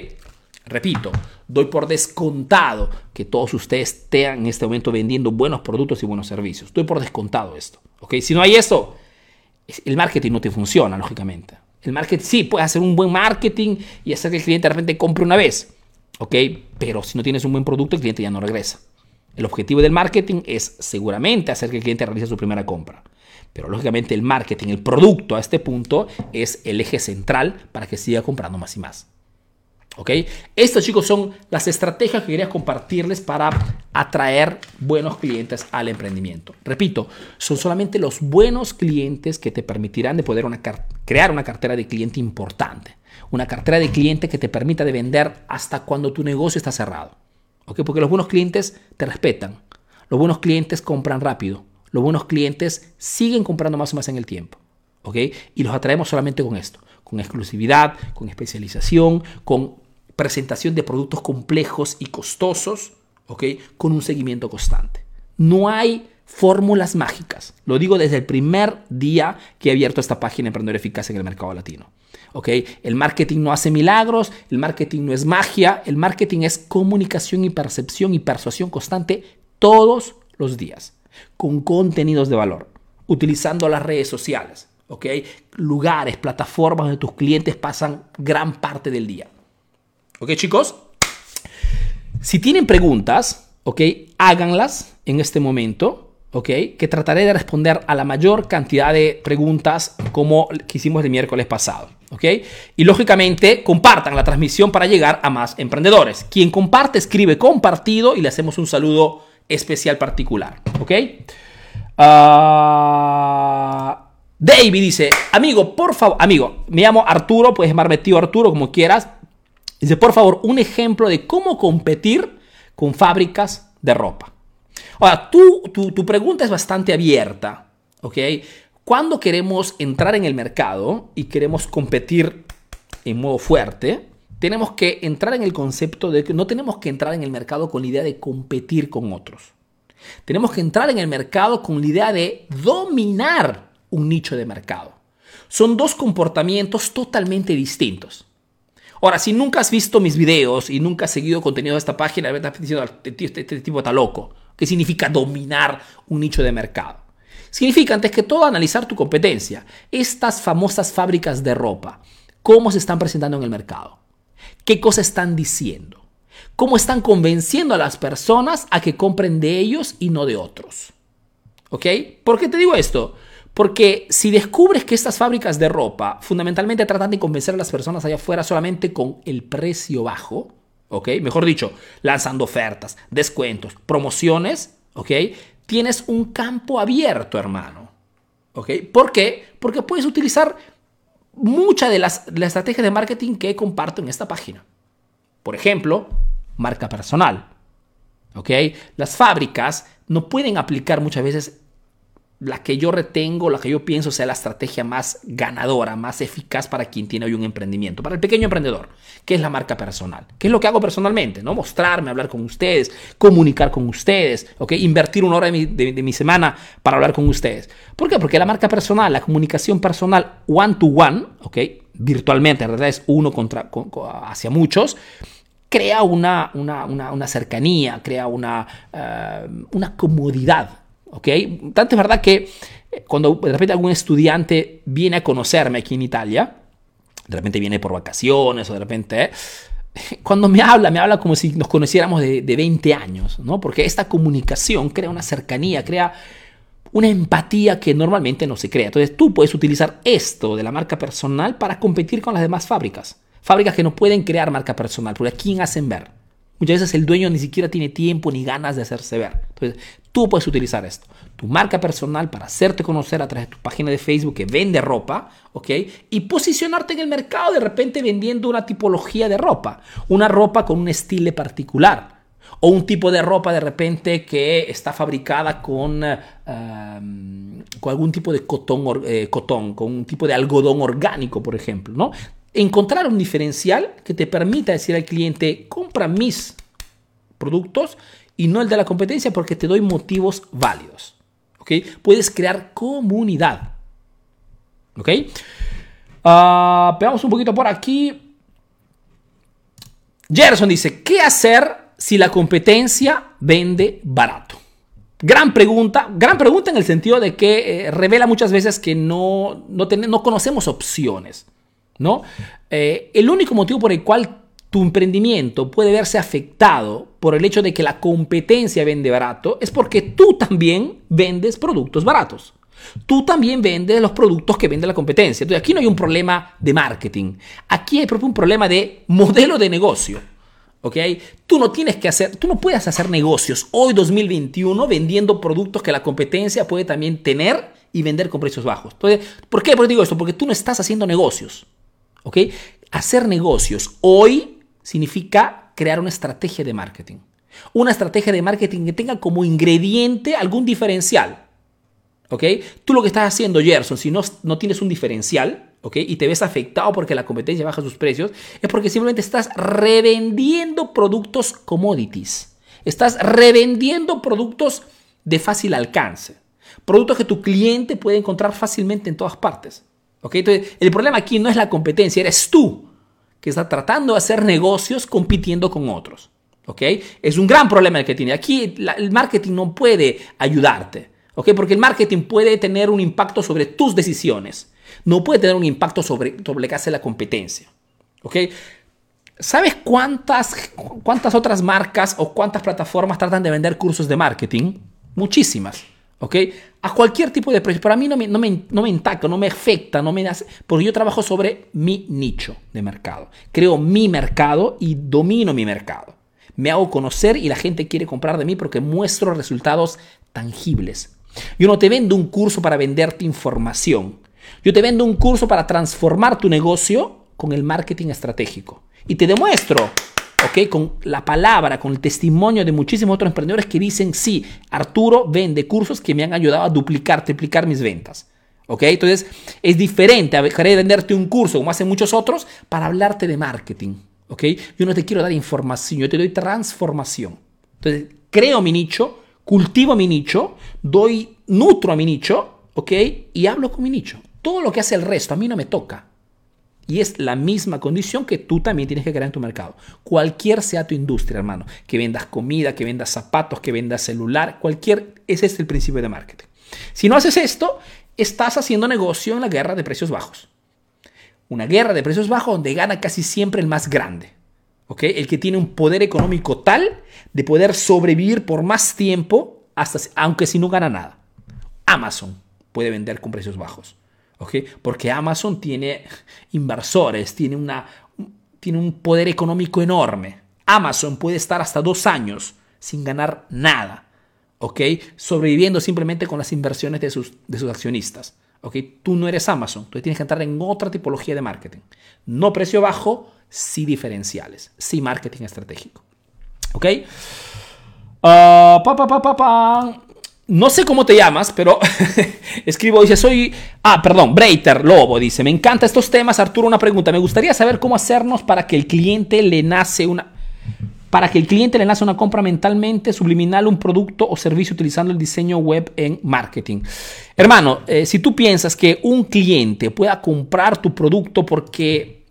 Repito, doy por descontado que todos ustedes estén en este momento vendiendo buenos productos y buenos servicios. Doy por descontado esto. ¿Ok? Si no hay esto, el marketing no te funciona, lógicamente. El marketing sí, puedes hacer un buen marketing y hacer que el cliente de repente compre una vez. ¿Ok? Pero si no tienes un buen producto, el cliente ya no regresa. El objetivo del marketing es seguramente hacer que el cliente realice su primera compra. Pero lógicamente el marketing, el producto a este punto es el eje central para que siga comprando más y más. ¿Ok? Estos chicos son las estrategias que quería compartirles para atraer buenos clientes al emprendimiento. Repito, son solamente los buenos clientes que te permitirán de poder crear una cartera de cliente importante. Una cartera de cliente que te permita de vender hasta cuando tu negocio está cerrado. ¿Ok? Porque los buenos clientes te respetan. Los buenos clientes compran rápido. Los buenos clientes siguen comprando más o más en el tiempo. ¿Ok? Y los atraemos solamente con esto con exclusividad, con especialización, con presentación de productos complejos y costosos, ¿ok? Con un seguimiento constante. No hay fórmulas mágicas. Lo digo desde el primer día que he abierto esta página Emprendedor Eficaz en el mercado latino. ¿ok? El marketing no hace milagros, el marketing no es magia, el marketing es comunicación y percepción y persuasión constante todos los días, con contenidos de valor, utilizando las redes sociales, ¿ok? Lugares, plataformas donde tus clientes pasan gran parte del día. ¿Ok, chicos? Si tienen preguntas, ¿ok? Háganlas en este momento, ¿ok? Que trataré de responder a la mayor cantidad de preguntas como que hicimos el miércoles pasado, ¿ok? Y lógicamente compartan la transmisión para llegar a más emprendedores. Quien comparte, escribe compartido y le hacemos un saludo especial particular, ¿ok? Ah... David dice, amigo, por favor, amigo, me llamo Arturo, puedes llamarme tío Arturo como quieras. Dice, por favor, un ejemplo de cómo competir con fábricas de ropa. Ahora, tú, tu, tu pregunta es bastante abierta, ¿ok? Cuando queremos entrar en el mercado y queremos competir en modo fuerte, tenemos que entrar en el concepto de que no tenemos que entrar en el mercado con la idea de competir con otros. Tenemos que entrar en el mercado con la idea de dominar un nicho de mercado. Son dos comportamientos totalmente distintos. Ahora, si nunca has visto mis videos y nunca has seguido contenido de esta página, estás diciendo, este, este, este, tipo está loco. ¿Qué significa dominar un nicho de mercado? Significa, antes que todo, analizar tu competencia. Estas famosas fábricas de ropa, ¿cómo se están presentando en el mercado? ¿Qué cosas están diciendo? ¿Cómo están convenciendo a las personas a que compren de ellos y no de otros? ¿Ok? ¿Por qué te digo esto? Porque si descubres que estas fábricas de ropa fundamentalmente tratan de convencer a las personas allá afuera solamente con el precio bajo, ¿ok? Mejor dicho, lanzando ofertas, descuentos, promociones, ¿ok? Tienes un campo abierto, hermano, ¿ok? ¿Por qué? Porque puedes utilizar muchas de las, las estrategias de marketing que comparto en esta página. Por ejemplo, marca personal, ¿ok? Las fábricas no pueden aplicar muchas veces la que yo retengo, la que yo pienso sea la estrategia más ganadora, más eficaz para quien tiene hoy un emprendimiento, para el pequeño emprendedor, que es la marca personal. ¿Qué es lo que hago personalmente? ¿no? Mostrarme, hablar con ustedes, comunicar con ustedes, ¿ok? invertir una hora de mi, semana para hablar con ustedes. ¿Por qué? Porque la marca personal, la comunicación personal one to one, ¿ok? virtualmente, en realidad es uno contra, hacia muchos, crea una, una, cercanía, crea una, eh, una comodidad ¿ok? Tanto es verdad que eh, cuando de repente algún estudiante viene a conocerme aquí en Italia, de repente viene por vacaciones o de repente... Eh, cuando me habla, me habla como si nos conociéramos de, de 20 años, ¿no? Porque esta comunicación crea una cercanía, crea una empatía que normalmente no se crea. Entonces tú puedes utilizar esto de la marca personal para competir con las demás fábricas. Fábricas que no pueden crear marca personal, porque ¿a quién hacen ver? Muchas veces el dueño ni siquiera tiene tiempo ni ganas de hacerse ver. Entonces, tú puedes utilizar esto, tu marca personal para hacerte conocer a través de tu página de Facebook que vende ropa, ¿ok? Y posicionarte en el mercado de repente vendiendo una tipología de ropa, una ropa con un estilo particular. O un tipo de ropa de repente que está fabricada con, eh, con algún tipo de cotón, eh, con un tipo de algodón orgánico, por ejemplo, ¿no? Encontrar un diferencial que te permita decir al cliente, compra mis productos y no el de la competencia porque te doy motivos válidos. ¿ok? Puedes crear comunidad, ¿ok? Uh, veamos un poquito por aquí. Gerson dice, ¿qué hacer si la competencia vende barato? Gran pregunta, gran pregunta en el sentido de que eh, revela muchas veces que no, no, no conocemos opciones, ¿no? Eh, el único motivo por el cual tu emprendimiento puede verse afectado por el hecho de que la competencia vende barato es porque tú también vendes productos baratos. Tú también vendes los productos que vende la competencia. Entonces aquí no hay un problema de marketing. Aquí hay un problema de modelo de negocio. ¿Ok? Tú no tienes que hacer, tú no puedes hacer negocios hoy 2021 vendiendo productos que la competencia puede también tener y vender con precios bajos. Entonces, ¿por qué? digo esto, porque tú no estás haciendo negocios. ¿Ok? Hacer negocios hoy significa crear una estrategia de marketing. Una estrategia de marketing que tenga como ingrediente algún diferencial. ¿Ok? Tú lo que estás haciendo, Gerson, si no, no tienes un diferencial, y te ves afectado porque la competencia baja sus precios, es porque simplemente estás revendiendo productos commodities. Estás revendiendo productos de fácil alcance. Productos que tu cliente puede encontrar fácilmente en todas partes. ¿Ok? Entonces, el problema aquí no es la competencia, eres tú que está tratando de hacer negocios compitiendo con otros. ¿ok? Es un gran problema el que tiene. Aquí el marketing no puede ayudarte. ¿ok? Porque el marketing puede tener un impacto sobre tus decisiones no puede tener un impacto sobre, lo que hace la competencia. ¿Ok? ¿Sabes cuántas, cuántas otras marcas o cuántas plataformas tratan de vender cursos de marketing? Muchísimas. ¿Ok? A cualquier tipo de precio. Pero a mí no me, no me, no me no me afecta, no me hace. Porque yo trabajo sobre mi nicho de mercado. Creo mi mercado y domino mi mercado. Me hago conocer y la gente quiere comprar de mí porque muestro resultados tangibles. Yo no te vendo un curso para venderte información. Yo te vendo un curso para transformar tu negocio con el marketing estratégico. Y te demuestro, ¿ok? Con la palabra, con el testimonio de muchísimos otros emprendedores que dicen, sí, Arturo vende cursos que me han ayudado a duplicar, triplicar mis ventas. ¿Ok? Entonces, es diferente a dejar de venderte un curso como hacen muchos otros para hablarte de marketing. ¿Ok? Yo no te quiero dar información, yo te doy transformación. Entonces, creo mi nicho, cultivo mi nicho, doy, nutro a mi nicho, ¿ok? Y hablo con mi nicho. Todo lo que hace el resto a mí no me toca. Y es la misma condición que tú también tienes que crear en tu mercado. Cualquier sea tu industria, hermano. Que vendas comida, que vendas zapatos, que vendas celular, cualquier, ese es el principio de marketing. Si no haces esto, estás haciendo negocio en la guerra de precios bajos. Una guerra de precios bajos donde gana casi siempre el más grande. ¿ok? El que tiene un poder económico tal de poder sobrevivir por más tiempo, hasta, aunque si no gana nada. Amazon puede vender con precios bajos. Porque Amazon tiene inversores, tiene, una, tiene un poder económico enorme. Amazon puede estar hasta dos años sin ganar nada, ¿ok? Sobreviviendo simplemente con las inversiones de sus, de sus accionistas, ¿ok? Tú no eres Amazon, tú tienes que entrar en otra tipología de marketing. No precio bajo, sí diferenciales, sí marketing estratégico, ¿ok? Uh, pa, pa, pa, no sé cómo te llamas, pero escribo, dice, soy... Ah, perdón, Breiter Lobo dice, me encantan estos temas, Arturo, una pregunta. Me gustaría saber cómo hacernos para que el cliente le nace una... Para que el cliente le nace una compra mentalmente subliminal un producto o servicio utilizando el diseño web en marketing. Hermano, eh, si tú piensas que un cliente pueda comprar tu producto porque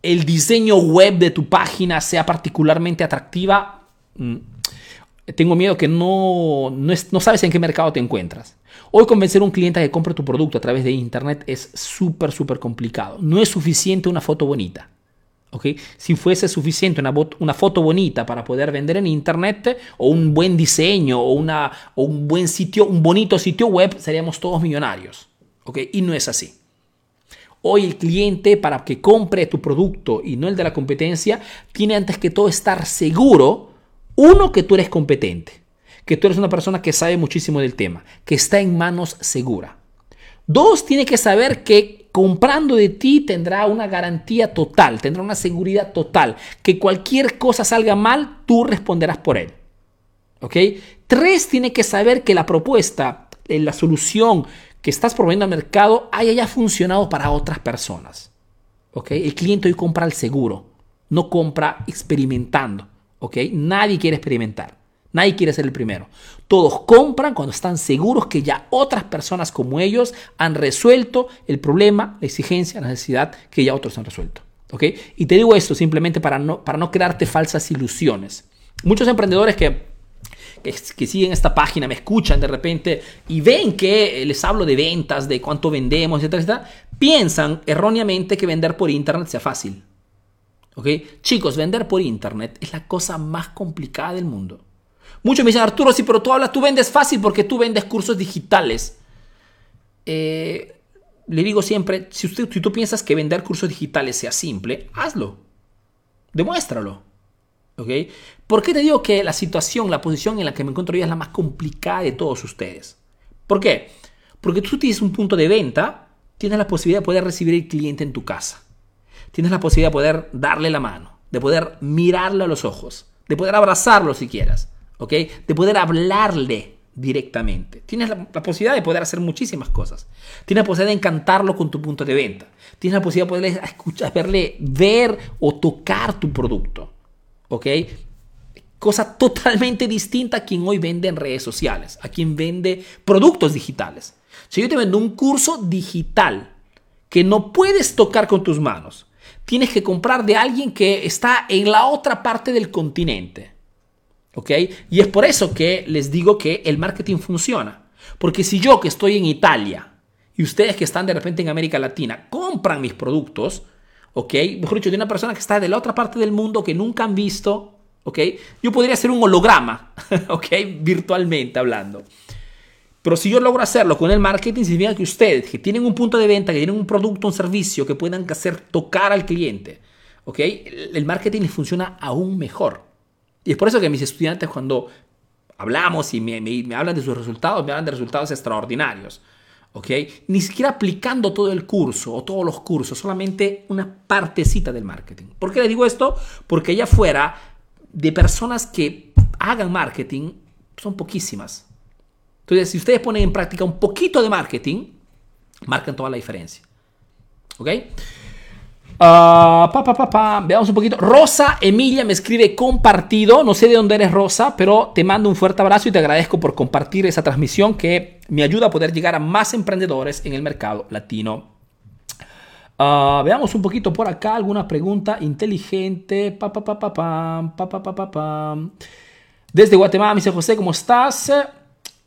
el diseño web de tu página sea particularmente atractiva, mm, tengo miedo que no, no, sabes en qué mercado te encuentras. Hoy convencer a un cliente a que compre tu producto a través de Internet es súper, súper complicado. No es suficiente una foto bonita. ¿okay? Si fuese suficiente una, una, foto bonita para poder vender en Internet o un buen diseño o, una, o un buen sitio, un bonito sitio web, seríamos todos millonarios. ¿okay? Y no es así. Hoy el cliente para que compre tu producto y no el de la competencia tiene antes que todo estar seguro uno, que tú eres competente, que tú eres una persona que sabe muchísimo del tema, que está en manos segura. Dos, tiene que saber que comprando de ti tendrá una garantía total, tendrá una seguridad total, que cualquier cosa salga mal, tú responderás por él. ¿Ok? Tres, tiene que saber que la propuesta, eh, la solución que estás proveyendo al mercado haya ya funcionado para otras personas. ¿Ok? El cliente hoy compra al seguro, no compra experimentando. ¿Ok? Nadie quiere experimentar. Nadie quiere ser el primero. Todos compran cuando están seguros que ya otras personas como ellos han resuelto el problema, la exigencia, la necesidad que ya otros han resuelto. ¿Ok? Y te digo esto simplemente para no, para no crearte falsas ilusiones. Muchos emprendedores que, que, que, siguen esta página me escuchan de repente y ven que les hablo de ventas, de cuánto vendemos, etcétera, etcétera, piensan erróneamente que vender por internet sea fácil. ¿Ok? Chicos, vender por internet es la cosa más complicada del mundo. Muchos me dicen, Arturo, sí, pero tú hablas, tú vendes fácil porque tú vendes cursos digitales. Eh, le digo siempre, si, usted, si tú piensas que vender cursos digitales sea simple, hazlo. Demuéstralo. ¿Ok? ¿Por qué te digo que la situación, la posición en la que me encuentro yo es la más complicada de todos ustedes? ¿Por qué? Porque tú tienes un punto de venta, tienes la posibilidad de poder recibir el cliente en tu casa. Tienes la posibilidad de poder darle la mano, de poder mirarle a los ojos, de poder abrazarlo si quieras. De poder hablarle directamente. Tienes la, posibilidad de poder hacer muchísimas cosas. Tienes la posibilidad de encantarlo con tu punto de venta. Tienes la posibilidad de poder escuchar, verle, ver o tocar tu producto. ¿Ok? Cosa totalmente distinta a quien hoy vende en redes sociales, a quien vende productos digitales. Si yo te vendo un curso digital que no puedes tocar con tus manos, tienes que comprar de alguien que está en la otra parte del continente ¿Ok? Y es por eso que les digo que el marketing funciona. Porque si yo que estoy en Italia y ustedes que están de repente en América Latina compran mis productos, ¿ok? Mejor dicho, de una persona que está de la otra parte del mundo que nunca han visto, ¿ok? Yo podría hacer un holograma, ¿ok? Virtualmente hablando. Pero si yo logro hacerlo con el marketing, significa que ustedes que tienen un punto de venta, que tienen un producto, un servicio que puedan hacer tocar al cliente, ¿ok? El marketing les funciona aún mejor. Y es por eso que mis estudiantes cuando hablamos y me, hablan de sus resultados, me hablan de resultados extraordinarios. ¿ok? Ni siquiera aplicando todo el curso o todos los cursos, solamente una partecita del marketing. ¿Por qué les digo esto? Porque allá afuera, de personas que hagan marketing, son poquísimas. Entonces, si ustedes ponen en práctica un poquito de marketing, marcan toda la diferencia. ¿Ok? Uh, Veamos un poquito. Rosa Emilia me escribe compartido. No sé de dónde eres Rosa, pero te mando un fuerte abrazo y te agradezco por compartir esa transmisión que me ayuda a poder llegar a más emprendedores en el mercado latino. Uh, veamos un poquito por acá alguna pregunta inteligente. Pa, pa, pa, Desde Guatemala, me dice José, ¿cómo estás?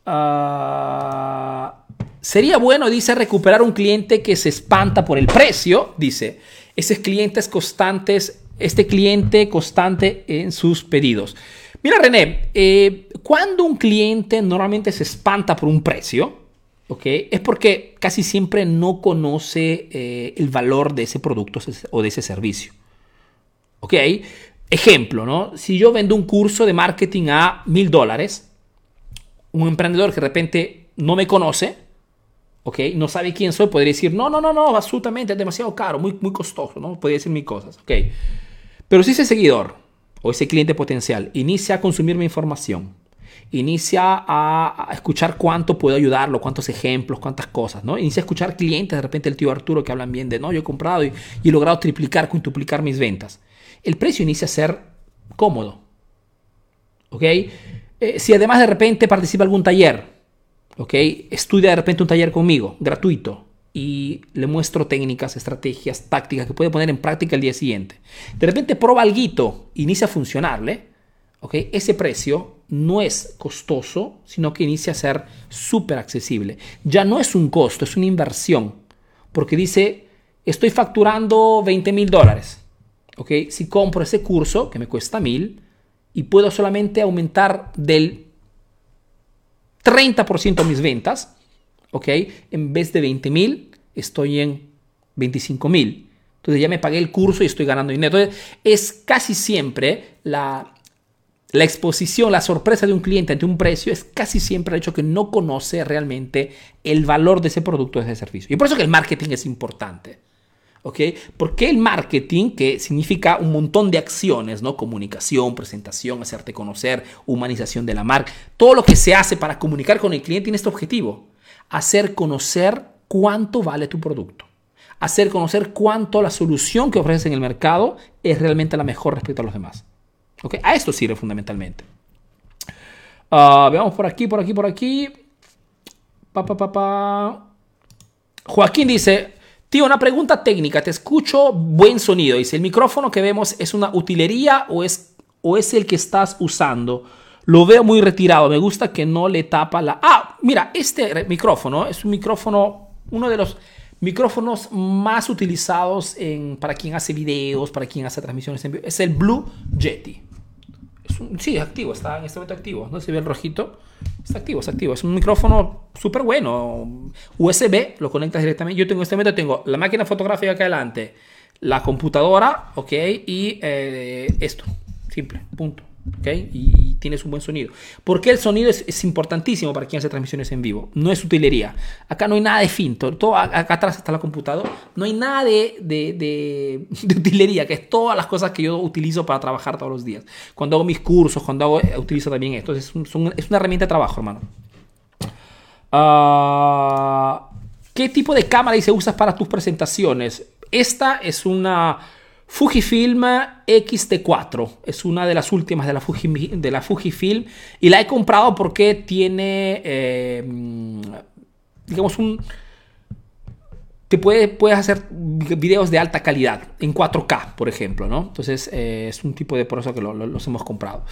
Uh, sería bueno, dice, recuperar un cliente que se espanta por el precio, dice esos clientes constantes, este cliente constante en sus pedidos. Mira, René, eh, cuando un cliente normalmente se espanta por un precio, ¿okay? es porque casi siempre no conoce eh, el valor de ese producto o de ese servicio. ¿Ok? Ejemplo, ¿no? Si yo vendo un curso de marketing a mil dólares, un emprendedor que de repente no me conoce, ¿ok? No sabe quién soy, podría decir, no, no, no, no, absolutamente, es demasiado caro, muy, muy costoso, ¿no? Podría decir mil cosas, ¿ok? Pero si ese seguidor o ese cliente potencial inicia a consumir mi información, inicia a, escuchar cuánto puedo ayudarlo, cuántos ejemplos, cuántas cosas, ¿no? Inicia a escuchar clientes, de repente el tío Arturo que hablan bien de, no, yo he comprado y, he logrado triplicar, quintuplicar mis ventas. El precio inicia a ser cómodo, ¿ok? Eh, si además de repente participa algún taller, ¿ok? Estudia de repente un taller conmigo, gratuito, y le muestro técnicas, estrategias, tácticas que puede poner en práctica el día siguiente. De repente prueba algo, inicia a funcionarle, ¿ok? Ese precio no es costoso, sino que inicia a ser súper accesible. Ya no es un costo, es una inversión, porque dice, estoy facturando 20 mil dólares, ¿ok? Si compro ese curso, que me cuesta mil, y puedo solamente aumentar del 30% de mis ventas, ¿ok? En vez de 20 mil, estoy en 25 mil. Entonces ya me pagué el curso y estoy ganando dinero. Entonces es casi siempre la, la exposición, la sorpresa de un cliente ante un precio es casi siempre el hecho que no conoce realmente el valor de ese producto o de ese servicio. Y por eso que el marketing es importante. ¿Ok? Porque el marketing, que significa un montón de acciones, ¿no? Comunicación, presentación, hacerte conocer, humanización de la marca, todo lo que se hace para comunicar con el cliente tiene este objetivo, hacer conocer cuánto vale tu producto, hacer conocer cuánto la solución que ofreces en el mercado es realmente la mejor respecto a los demás. ¿ok? A esto sirve fundamentalmente. Ah, veamos por aquí, por aquí, por aquí. Pa, pa, pa, pa. Joaquín dice, tío, una pregunta técnica, te escucho buen sonido. Dice, ¿el micrófono que vemos es una utilería o es, o es el que estás usando? Lo veo muy retirado, me gusta que no le tapa la... Ah, mira, este micrófono es un micrófono, uno de los micrófonos más utilizados en, para quien hace videos, para quien hace transmisiones en vivo. Es el Blue Yeti. Es sí, es activo, está en este momento activo. ¿No se ve el rojito? Está activo, está activo. Es un micrófono súper bueno. USB, lo conectas directamente. Yo tengo en este momento tengo la máquina fotográfica acá adelante, la computadora, ok, y eh, esto. Simple, punto. ¿Okay? Y, tienes un buen sonido. Porque el sonido es, importantísimo para quien hace transmisiones en vivo. No es utilería. Acá no hay nada de finto. Todo acá atrás está la computadora. No hay nada de, de, utilería, que es todas las cosas que yo utilizo para trabajar todos los días. Cuando hago mis cursos, cuando hago, eh, utilizo también esto. Es, es una herramienta de trabajo, hermano. Ah, ¿Qué tipo de cámara dice usas para tus presentaciones? Esta es una Fujifilm X-T4 es una de las últimas de la, de la Fujifilm y la he comprado porque tiene, eh, digamos, un... Te puede, puedes hacer videos de alta calidad en 4K, por ejemplo, ¿no? Entonces eh, es un tipo de por eso que los hemos comprado.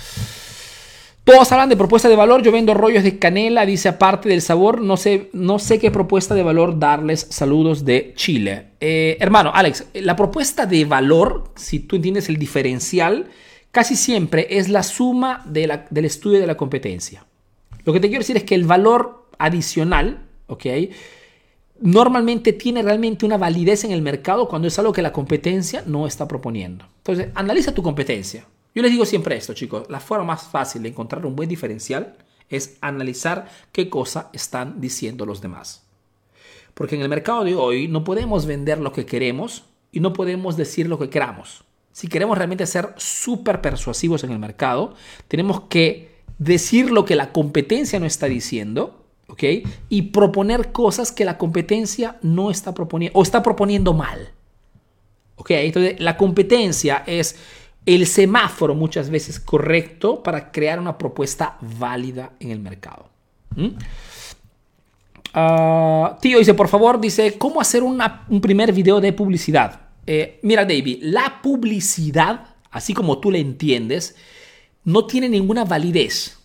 Todos hablan de propuesta de valor. Yo vendo rollos de canela, dice aparte del sabor. No sé, no sé qué propuesta de valor darles. Saludos de Chile. Eh, hermano, Alex, la propuesta de valor, si tú entiendes el diferencial, casi siempre es la suma del estudio de la competencia. Lo que te quiero decir es que el valor adicional, ¿ok? Normalmente tiene realmente una validez en el mercado cuando es algo que la competencia no está proponiendo. Entonces, analiza tu competencia. Yo les digo siempre esto, chicos, la forma más fácil de encontrar un buen diferencial es analizar qué cosa están diciendo los demás. Porque en el mercado de hoy no podemos vender lo que queremos y no podemos decir lo que queramos. Si queremos realmente ser súper persuasivos en el mercado, tenemos que decir lo que la competencia no está diciendo, ¿ok? Y proponer cosas que la competencia no está proponiendo o está proponiendo mal. ¿Ok? Entonces, la competencia es el semáforo muchas veces correcto para crear una propuesta válida en el mercado. ¿Mm? Ah, tío dice, por favor, dice, ¿cómo hacer un primer video de publicidad? Eh, mira, David, la publicidad, así como tú la entiendes, no tiene ninguna validez.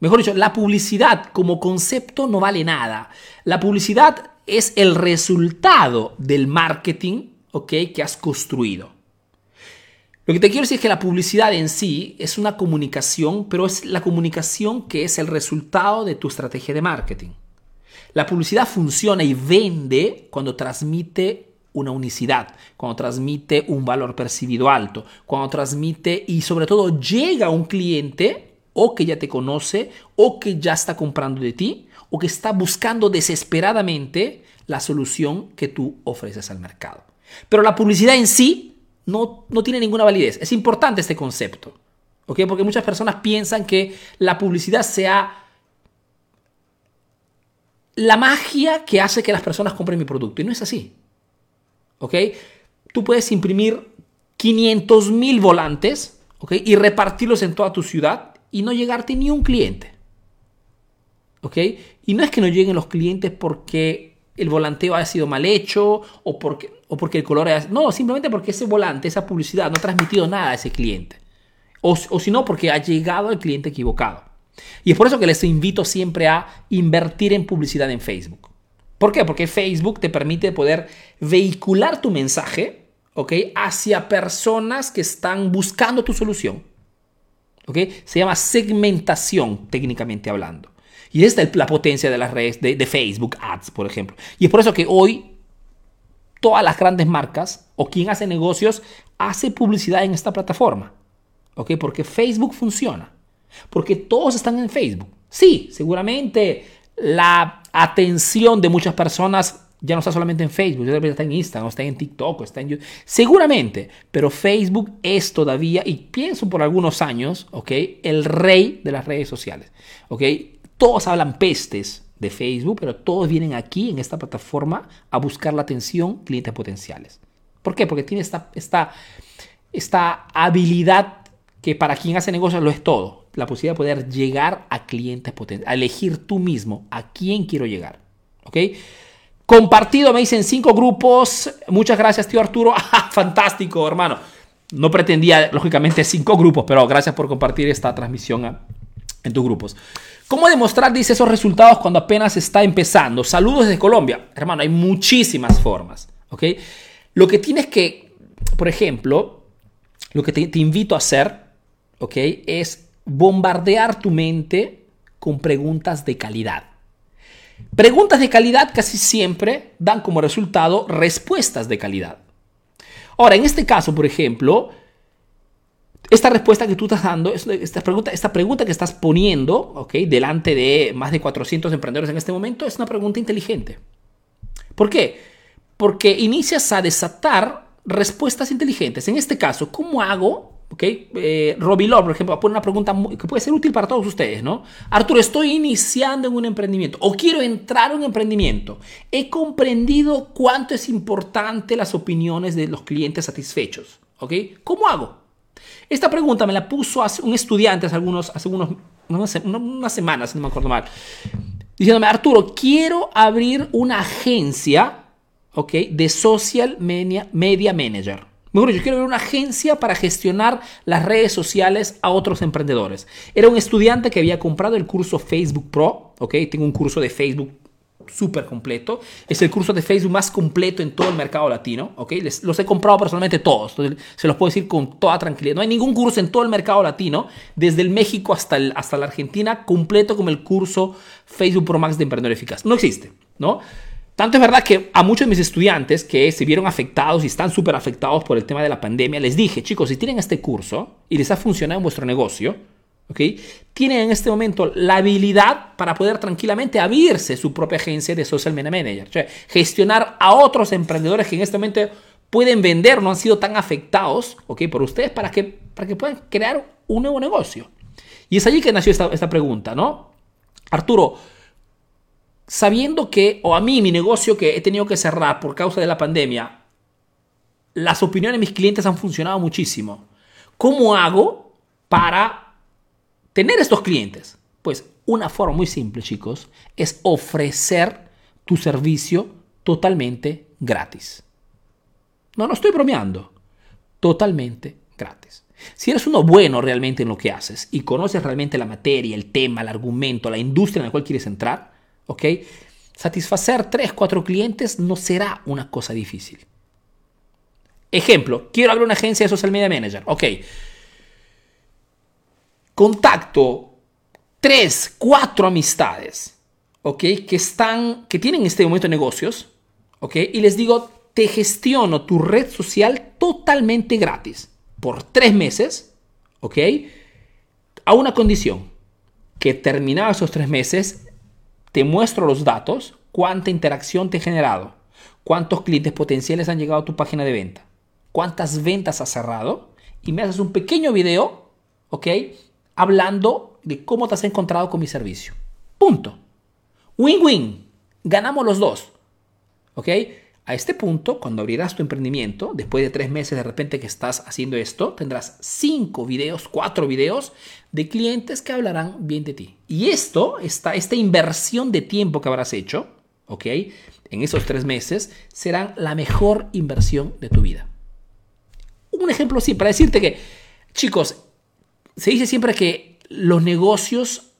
Mejor dicho, la publicidad como concepto no vale nada. La publicidad es el resultado del marketing ¿okay? que has construido. Lo que te quiero decir es que la publicidad en sí es una comunicación, pero es la comunicación que es el resultado de tu estrategia de marketing. La publicidad funciona y vende cuando transmite una unicidad, cuando transmite un valor percibido alto, cuando transmite y sobre todo llega a un cliente o que ya te conoce o que ya está comprando de ti o que está buscando desesperadamente la solución que tú ofreces al mercado. Pero la publicidad en sí no, tiene ninguna validez. Es importante este concepto, ¿ok? Porque muchas personas piensan que la publicidad sea la magia que hace que las personas compren mi producto. Y no es así, ¿ok? Tú puedes imprimir 500 mil volantes, ¿ok? Y repartirlos en toda tu ciudad y no llegarte ni un cliente. ¿Ok? Y no es que no lleguen los clientes porque el volanteo ha sido mal hecho o porque, o porque el color es... No, simplemente porque ese volante, esa publicidad no ha transmitido nada a ese cliente. O, o si no, porque ha llegado al cliente equivocado. Y es por eso que les invito siempre a invertir en publicidad en Facebook. ¿Por qué? Porque Facebook te permite poder vehicular tu mensaje ¿ok? hacia personas que están buscando tu solución. ¿ok? Se llama segmentación técnicamente hablando. Y esta es la potencia de las redes de, Facebook Ads, por ejemplo. Y es por eso que hoy todas las grandes marcas o quien hace negocios hace publicidad en esta plataforma. ¿Ok? Porque Facebook funciona. Porque todos están en Facebook. Sí, seguramente la atención de muchas personas ya no está solamente en Facebook, está en Instagram, está en TikTok, está en YouTube. Seguramente, pero Facebook es todavía, y pienso por algunos años, ¿ok? El rey de las redes sociales, ¿ok? Todos hablan pestes de Facebook, pero todos vienen aquí en esta plataforma a buscar la atención clientes potenciales. ¿Por qué? Porque tiene esta, esta, esta habilidad que para quien hace negocios lo es todo. la posibilidad de poder llegar a clientes potenciales, a elegir tú mismo a quién quiero llegar. ¿Ok? Compartido, me dicen cinco grupos. Muchas gracias, tío Arturo. Ah, fantástico, hermano. No pretendía, lógicamente, cinco grupos, pero gracias por compartir esta transmisión en tus grupos. ¿Cómo demostrar, dice, esos resultados cuando apenas está empezando? Saludos desde Colombia. Hermano, hay muchísimas formas. ¿Ok? Lo que tienes que, por ejemplo, lo que te, te invito a hacer, ¿ok? Es bombardear tu mente con preguntas de calidad. Preguntas de calidad casi siempre dan como resultado respuestas de calidad. Ahora, en este caso, por ejemplo, esta respuesta que tú estás dando, esta pregunta, esta pregunta que estás poniendo, ¿ok? Delante de más de 400 emprendedores en este momento, es una pregunta inteligente. ¿Por qué? Porque inicias a desatar respuestas inteligentes. En este caso, ¿cómo hago ¿ok? Eh, Robbie Love, por ejemplo, pone una pregunta que puede ser útil para todos ustedes, ¿no? Arturo, estoy iniciando en un emprendimiento o quiero entrar en un emprendimiento. He comprendido cuánto es importante las opiniones de los clientes satisfechos, ¿ok? ¿Cómo hago? Esta pregunta me la puso hace un estudiante hace, algunos, hace unos, unas, semanas, no me acuerdo mal, diciéndome, Arturo, quiero abrir una agencia, ¿ok? De social media, media manager. Mejor yo quiero ver una agencia para gestionar las redes sociales a otros emprendedores. Era un estudiante que había comprado el curso Facebook Pro, ¿ok? Tengo un curso de Facebook súper completo. Es el curso de Facebook más completo en todo el mercado latino, ¿ok? los he comprado personalmente todos, se los puedo decir con toda tranquilidad. No hay ningún curso en todo el mercado latino, desde el México hasta, el, hasta la Argentina, completo como el curso Facebook Pro Max de Emprendedor Eficaz. No existe, ¿no? Tanto es verdad que a muchos de mis estudiantes que se vieron afectados y están súper afectados por el tema de la pandemia, les dije, chicos, si tienen este curso y les ha funcionado en vuestro negocio, ¿ok? Tienen en este momento la habilidad para poder tranquilamente abrirse su propia agencia de social media manager, sea, gestionar a otros emprendedores que en este momento pueden vender, no han sido tan afectados, ¿ok? Por ustedes para que, para que puedan crear un nuevo negocio. Y es allí que nació esta, esta pregunta, ¿no? Arturo, sabiendo que, o a mí, mi negocio que he tenido que cerrar por causa de la pandemia, las opiniones de mis clientes han funcionado muchísimo. ¿Cómo hago para tener estos clientes? Pues una forma muy simple, chicos, es ofrecer tu servicio totalmente gratis. No, no estoy bromeando. Totalmente gratis. Si eres uno bueno realmente en lo que haces y conoces realmente la materia, el tema, el argumento, la industria en la cual quieres entrar, ¿ok? Satisfacer 3, 4 clientes no será una cosa difícil. Ejemplo, quiero abrir una agencia de social media manager, ok. Contacto 3, 4 amistades, ok, que están, que tienen en este momento negocios, ok, y les digo, te gestiono tu red social totalmente gratis por 3 meses, ok, a una condición, que terminados esos 3 meses te muestro los datos, cuánta interacción te he generado, cuántos clientes potenciales han llegado a tu página de venta, cuántas ventas has cerrado y me haces un pequeño video, ¿ok? Hablando de cómo te has encontrado con mi servicio. Punto. Win-win. Ganamos los dos. ¿Ok? A este punto, cuando abrirás tu emprendimiento, después de tres meses de repente que estás haciendo esto, tendrás cinco videos, cuatro videos de clientes que hablarán bien de ti. Y esto, esta, esta inversión de tiempo que habrás hecho, ¿ok? En esos tres meses, serán la mejor inversión de tu vida. Un ejemplo sí, para decirte que, chicos, se dice siempre que los negocios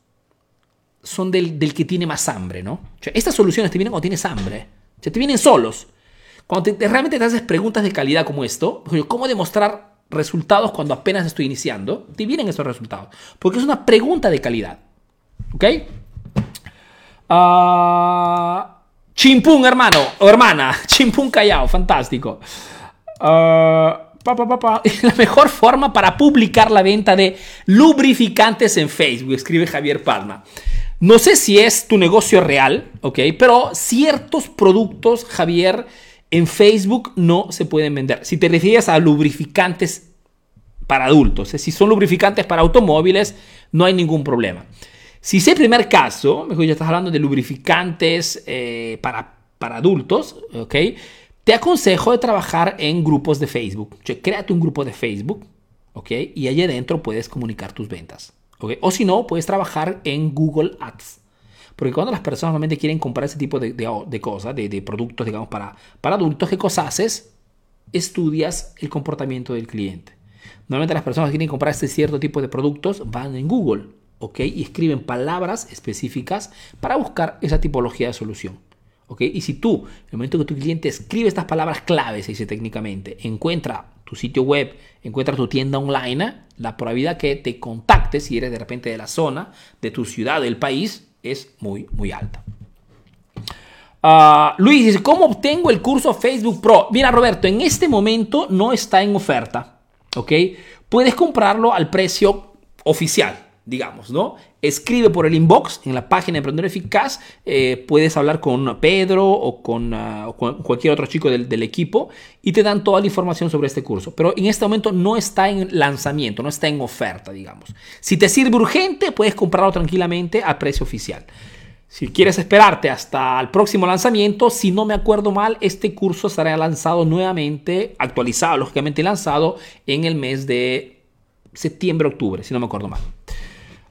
son del, que tiene más hambre, ¿no? estas soluciones te vienen cuando tienes hambre. O te vienen solos. Cuando realmente te haces preguntas de calidad como esto, ¿cómo demostrar resultados cuando apenas estoy iniciando? Te vienen esos resultados. Porque es una pregunta de calidad. ¿Ok? Uh, chimpún, hermano o hermana. Chimpún callao, fantástico. Uh, la mejor forma para publicar la venta de lubrificantes en Facebook, escribe Javier Palma. No sé si es tu negocio real, ¿ok? Pero ciertos productos, Javier, en Facebook no se pueden vender. Si te refieres a lubrificantes para adultos, si son lubrificantes para automóviles, no hay ningún problema. Si es el primer caso, mejor ya estás hablando de lubrificantes eh, para, para adultos, ¿ok? Te aconsejo de trabajar en grupos de Facebook. O créate un grupo de Facebook, ¿ok? Y allí adentro puedes comunicar tus ventas. O si no, puedes trabajar en Google Ads. Porque cuando las personas normalmente quieren comprar ese tipo de, cosas, de, productos, digamos, para, para adultos, ¿qué cosa haces? Estudias el comportamiento del cliente. Normalmente las personas que quieren comprar este cierto tipo de productos van en Google, ¿ok? Y escriben palabras específicas para buscar esa tipología de solución. ¿Ok? Y si tú, en el momento que tu cliente escribe estas palabras claves, se dice técnicamente, encuentra tu sitio web, encuentra tu tienda online, la probabilidad que te contacte, si eres de repente de la zona, de tu ciudad, del país, es muy, muy alta. Ah, Luis dice, ¿cómo obtengo el curso Facebook Pro? Mira, Roberto, en este momento no está en oferta, ¿ok? Puedes comprarlo al precio oficial, digamos, ¿no? Escribe por el inbox en la página de Emprendedor Eficaz. Eh, puedes hablar con Pedro o con, ah, cualquier otro chico del, equipo y te dan toda la información sobre este curso. Pero en este momento no está en lanzamiento, no está en oferta, digamos. Si te sirve urgente, puedes comprarlo tranquilamente a precio oficial. Si quieres esperarte hasta el próximo lanzamiento, si no me acuerdo mal, este curso será lanzado nuevamente, actualizado, lógicamente lanzado en el mes de septiembre-octubre, si no me acuerdo mal.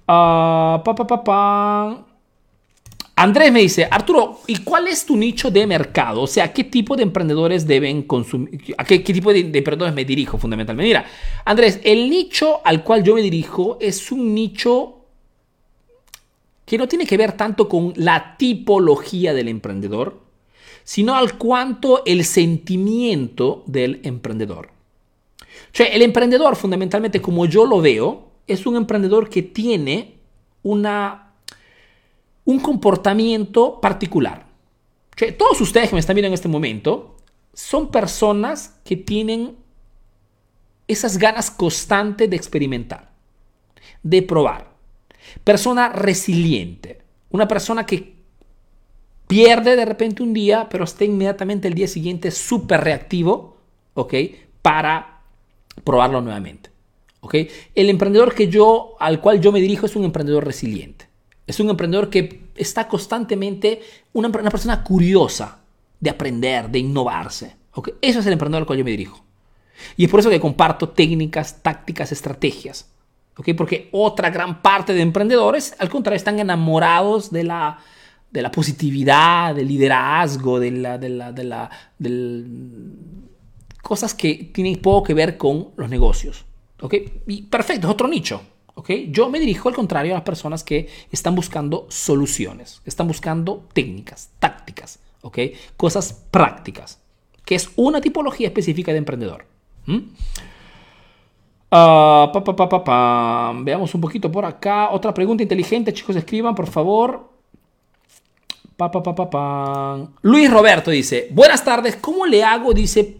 Pa, Andrés me dice, Arturo, ¿y cuál es tu nicho de mercado? O sea, ¿qué tipo de emprendedores deben consumir? ¿A qué, tipo de, de, emprendedores me dirijo fundamentalmente? Mira, Andrés, el nicho al cual yo me dirijo es un nicho que no tiene que ver tanto con la tipología del emprendedor, sino al cuanto el sentimiento del emprendedor. O sea, el emprendedor fundamentalmente como yo lo veo, es un emprendedor que tiene una, un comportamiento particular. todos ustedes que me están viendo en este momento son personas que tienen esas ganas constantes de experimentar, de probar. Persona resiliente, una persona que pierde de repente un día, pero está inmediatamente el día siguiente súper reactivo, ¿ok? Para probarlo nuevamente. El emprendedor que yo, al cual yo me dirijo es un emprendedor resiliente. Es un emprendedor que está constantemente, una, persona curiosa de aprender, de innovarse. ¿okay? Eso es el emprendedor al cual yo me dirijo. Y es por eso que comparto técnicas, tácticas, estrategias. ¿okay? Porque otra gran parte de emprendedores, al contrario, están enamorados de la, de la positividad, del liderazgo, de la, de la, de la, cosas que tienen poco que ver con los negocios. ¿Ok? Y perfecto, es otro nicho. ¿ok? Yo me dirijo al contrario a las personas que están buscando soluciones, están buscando técnicas, tácticas, ¿ok? Cosas prácticas, que es una tipología específica de emprendedor. Ah, Veamos un poquito por acá. Otra pregunta inteligente, chicos, escriban, por favor. Luis Roberto dice, buenas tardes, ¿cómo le hago? Dice,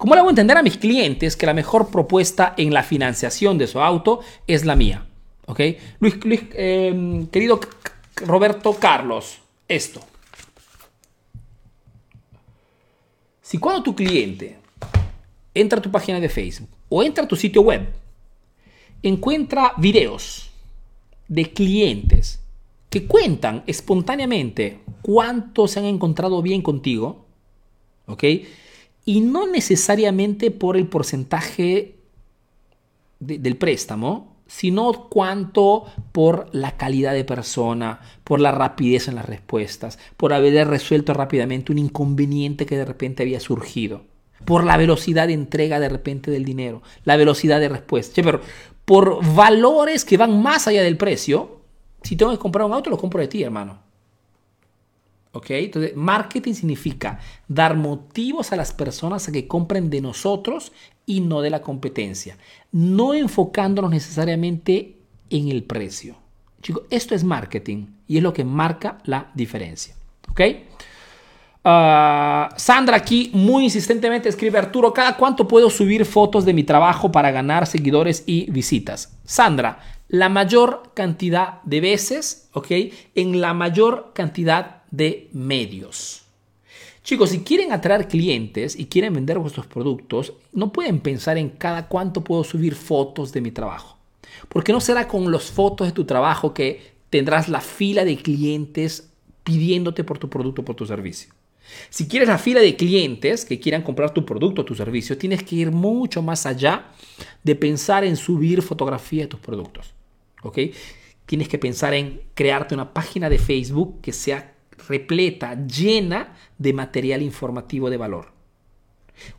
¿Cómo le hago entender a mis clientes que la mejor propuesta en la financiación de su auto es la mía? ¿Ok? Luis, em, querido Roberto Carlos, esto. Si cuando tu cliente entra a tu página de Facebook o entra a tu sitio web, encuentra videos de clientes que cuentan espontáneamente cuánto se han encontrado bien contigo, ¿ok? Y no necesariamente por el porcentaje del préstamo, sino cuanto por la calidad de persona, por la rapidez en las respuestas, por haber resuelto rápidamente un inconveniente que de repente había surgido, por la velocidad de entrega de repente del dinero, la velocidad de respuesta. pero por valores que van más allá del precio, si tengo que comprar un auto, lo compro de ti, hermano. ¿Ok? Entonces, marketing significa dar motivos a las personas a que compren de nosotros y no de la competencia. No enfocándonos necesariamente en el precio. Chicos, esto es marketing y es lo que marca la diferencia. ¿Ok? Ah, Sandra aquí muy insistentemente escribe Arturo, ¿cada cuánto puedo subir fotos de mi trabajo para ganar seguidores y visitas? Sandra, la mayor cantidad de veces, ¿ok? En la mayor cantidad de medios. Chicos, si quieren atraer clientes y quieren vender vuestros productos, no pueden pensar en cada cuánto puedo subir fotos de mi trabajo. Porque no será con las fotos de tu trabajo que tendrás la fila de clientes pidiéndote por tu producto o por tu servicio. Si quieres la fila de clientes que quieran comprar tu producto o tu servicio, tienes que ir mucho más allá de pensar en subir fotografía de tus productos. ¿ok? Tienes que pensar en crearte una página de Facebook que sea repleta, llena de material informativo de valor.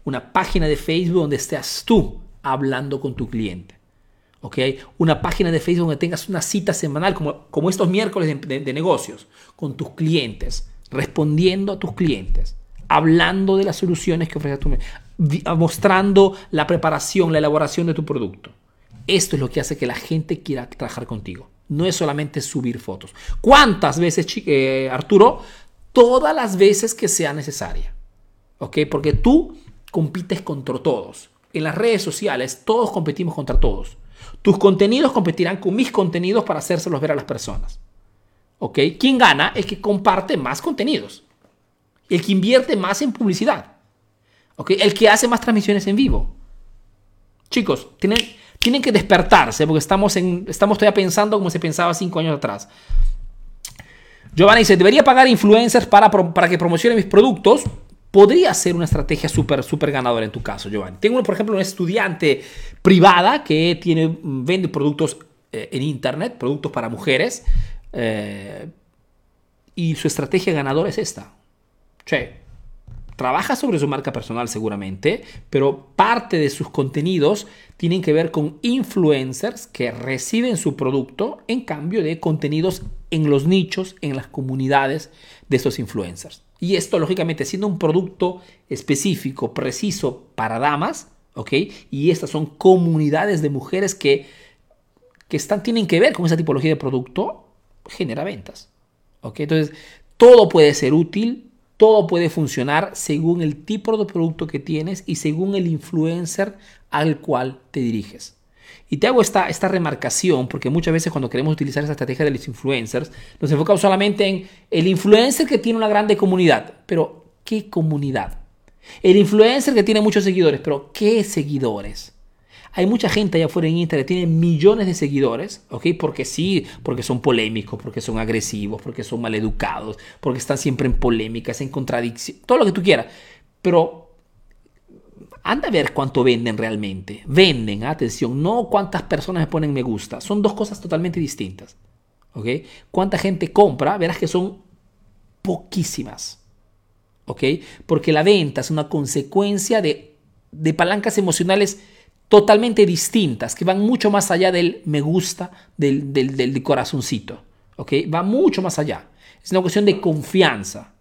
Una página de Facebook donde estés tú hablando con tu cliente. ¿ok? Una página de Facebook donde tengas una cita semanal, como, como estos miércoles de, negocios, con tus clientes, respondiendo a tus clientes, hablando de las soluciones que ofreces tu mostrando la preparación, la elaboración de tu producto. Esto es lo que hace que la gente quiera trabajar contigo. No es solamente subir fotos. ¿Cuántas veces, eh, Arturo? Todas las veces que sea necesaria. ¿Ok? Porque tú compites contra todos. En las redes sociales todos competimos contra todos. Tus contenidos competirán con mis contenidos para hacérselos ver a las personas. ¿Ok? Quien gana es que comparte más contenidos. El que invierte más en publicidad. ¿Ok? El que hace más transmisiones en vivo. Chicos, tienen, tienen que despertarse porque estamos, en, estamos todavía pensando como se pensaba cinco años atrás. Giovanni dice, debería pagar influencers para, para que promocionen mis productos podría ser una estrategia súper, súper ganadora en tu caso, Giovanni. Tengo, por ejemplo, una estudiante privada que tiene, vende productos eh, en Internet, productos para mujeres, eh, y su estrategia ganadora es esta. Che, trabaja sobre su marca personal seguramente, pero parte de sus contenidos tienen que ver con influencers que reciben su producto en cambio de contenidos en los nichos, en las comunidades de estos influencers. Y esto, lógicamente, siendo un producto específico, preciso para damas, ¿ok? Y estas son comunidades de mujeres que, que están, tienen que ver con esa tipología de producto, genera ventas. ¿Ok? Entonces, todo puede ser útil, todo puede funcionar según el tipo de producto que tienes y según el influencer al cual te diriges. Y te hago esta, esta remarcación porque muchas veces cuando queremos utilizar esa estrategia de los influencers, nos enfocamos solamente en el influencer que tiene una grande comunidad. Pero, ¿qué comunidad? El influencer que tiene muchos seguidores, pero ¿qué seguidores? Hay mucha gente allá afuera en Internet que tiene millones de seguidores, ¿ok? Porque sí, porque son polémicos, porque son agresivos, porque son maleducados, porque están siempre en polémicas, en contradicción, todo lo que tú quieras. Pero anda a ver cuánto venden realmente. Venden, atención, no cuántas personas me ponen me gusta. Son dos cosas totalmente distintas. ¿Ok? Cuánta gente compra, verás que son poquísimas. ¿Ok? Porque la venta es una consecuencia de, de palancas emocionales totalmente distintas, que van mucho más allá del me gusta, del, del, del corazoncito. ¿Ok? Va mucho más allá. Es una cuestión de confianza.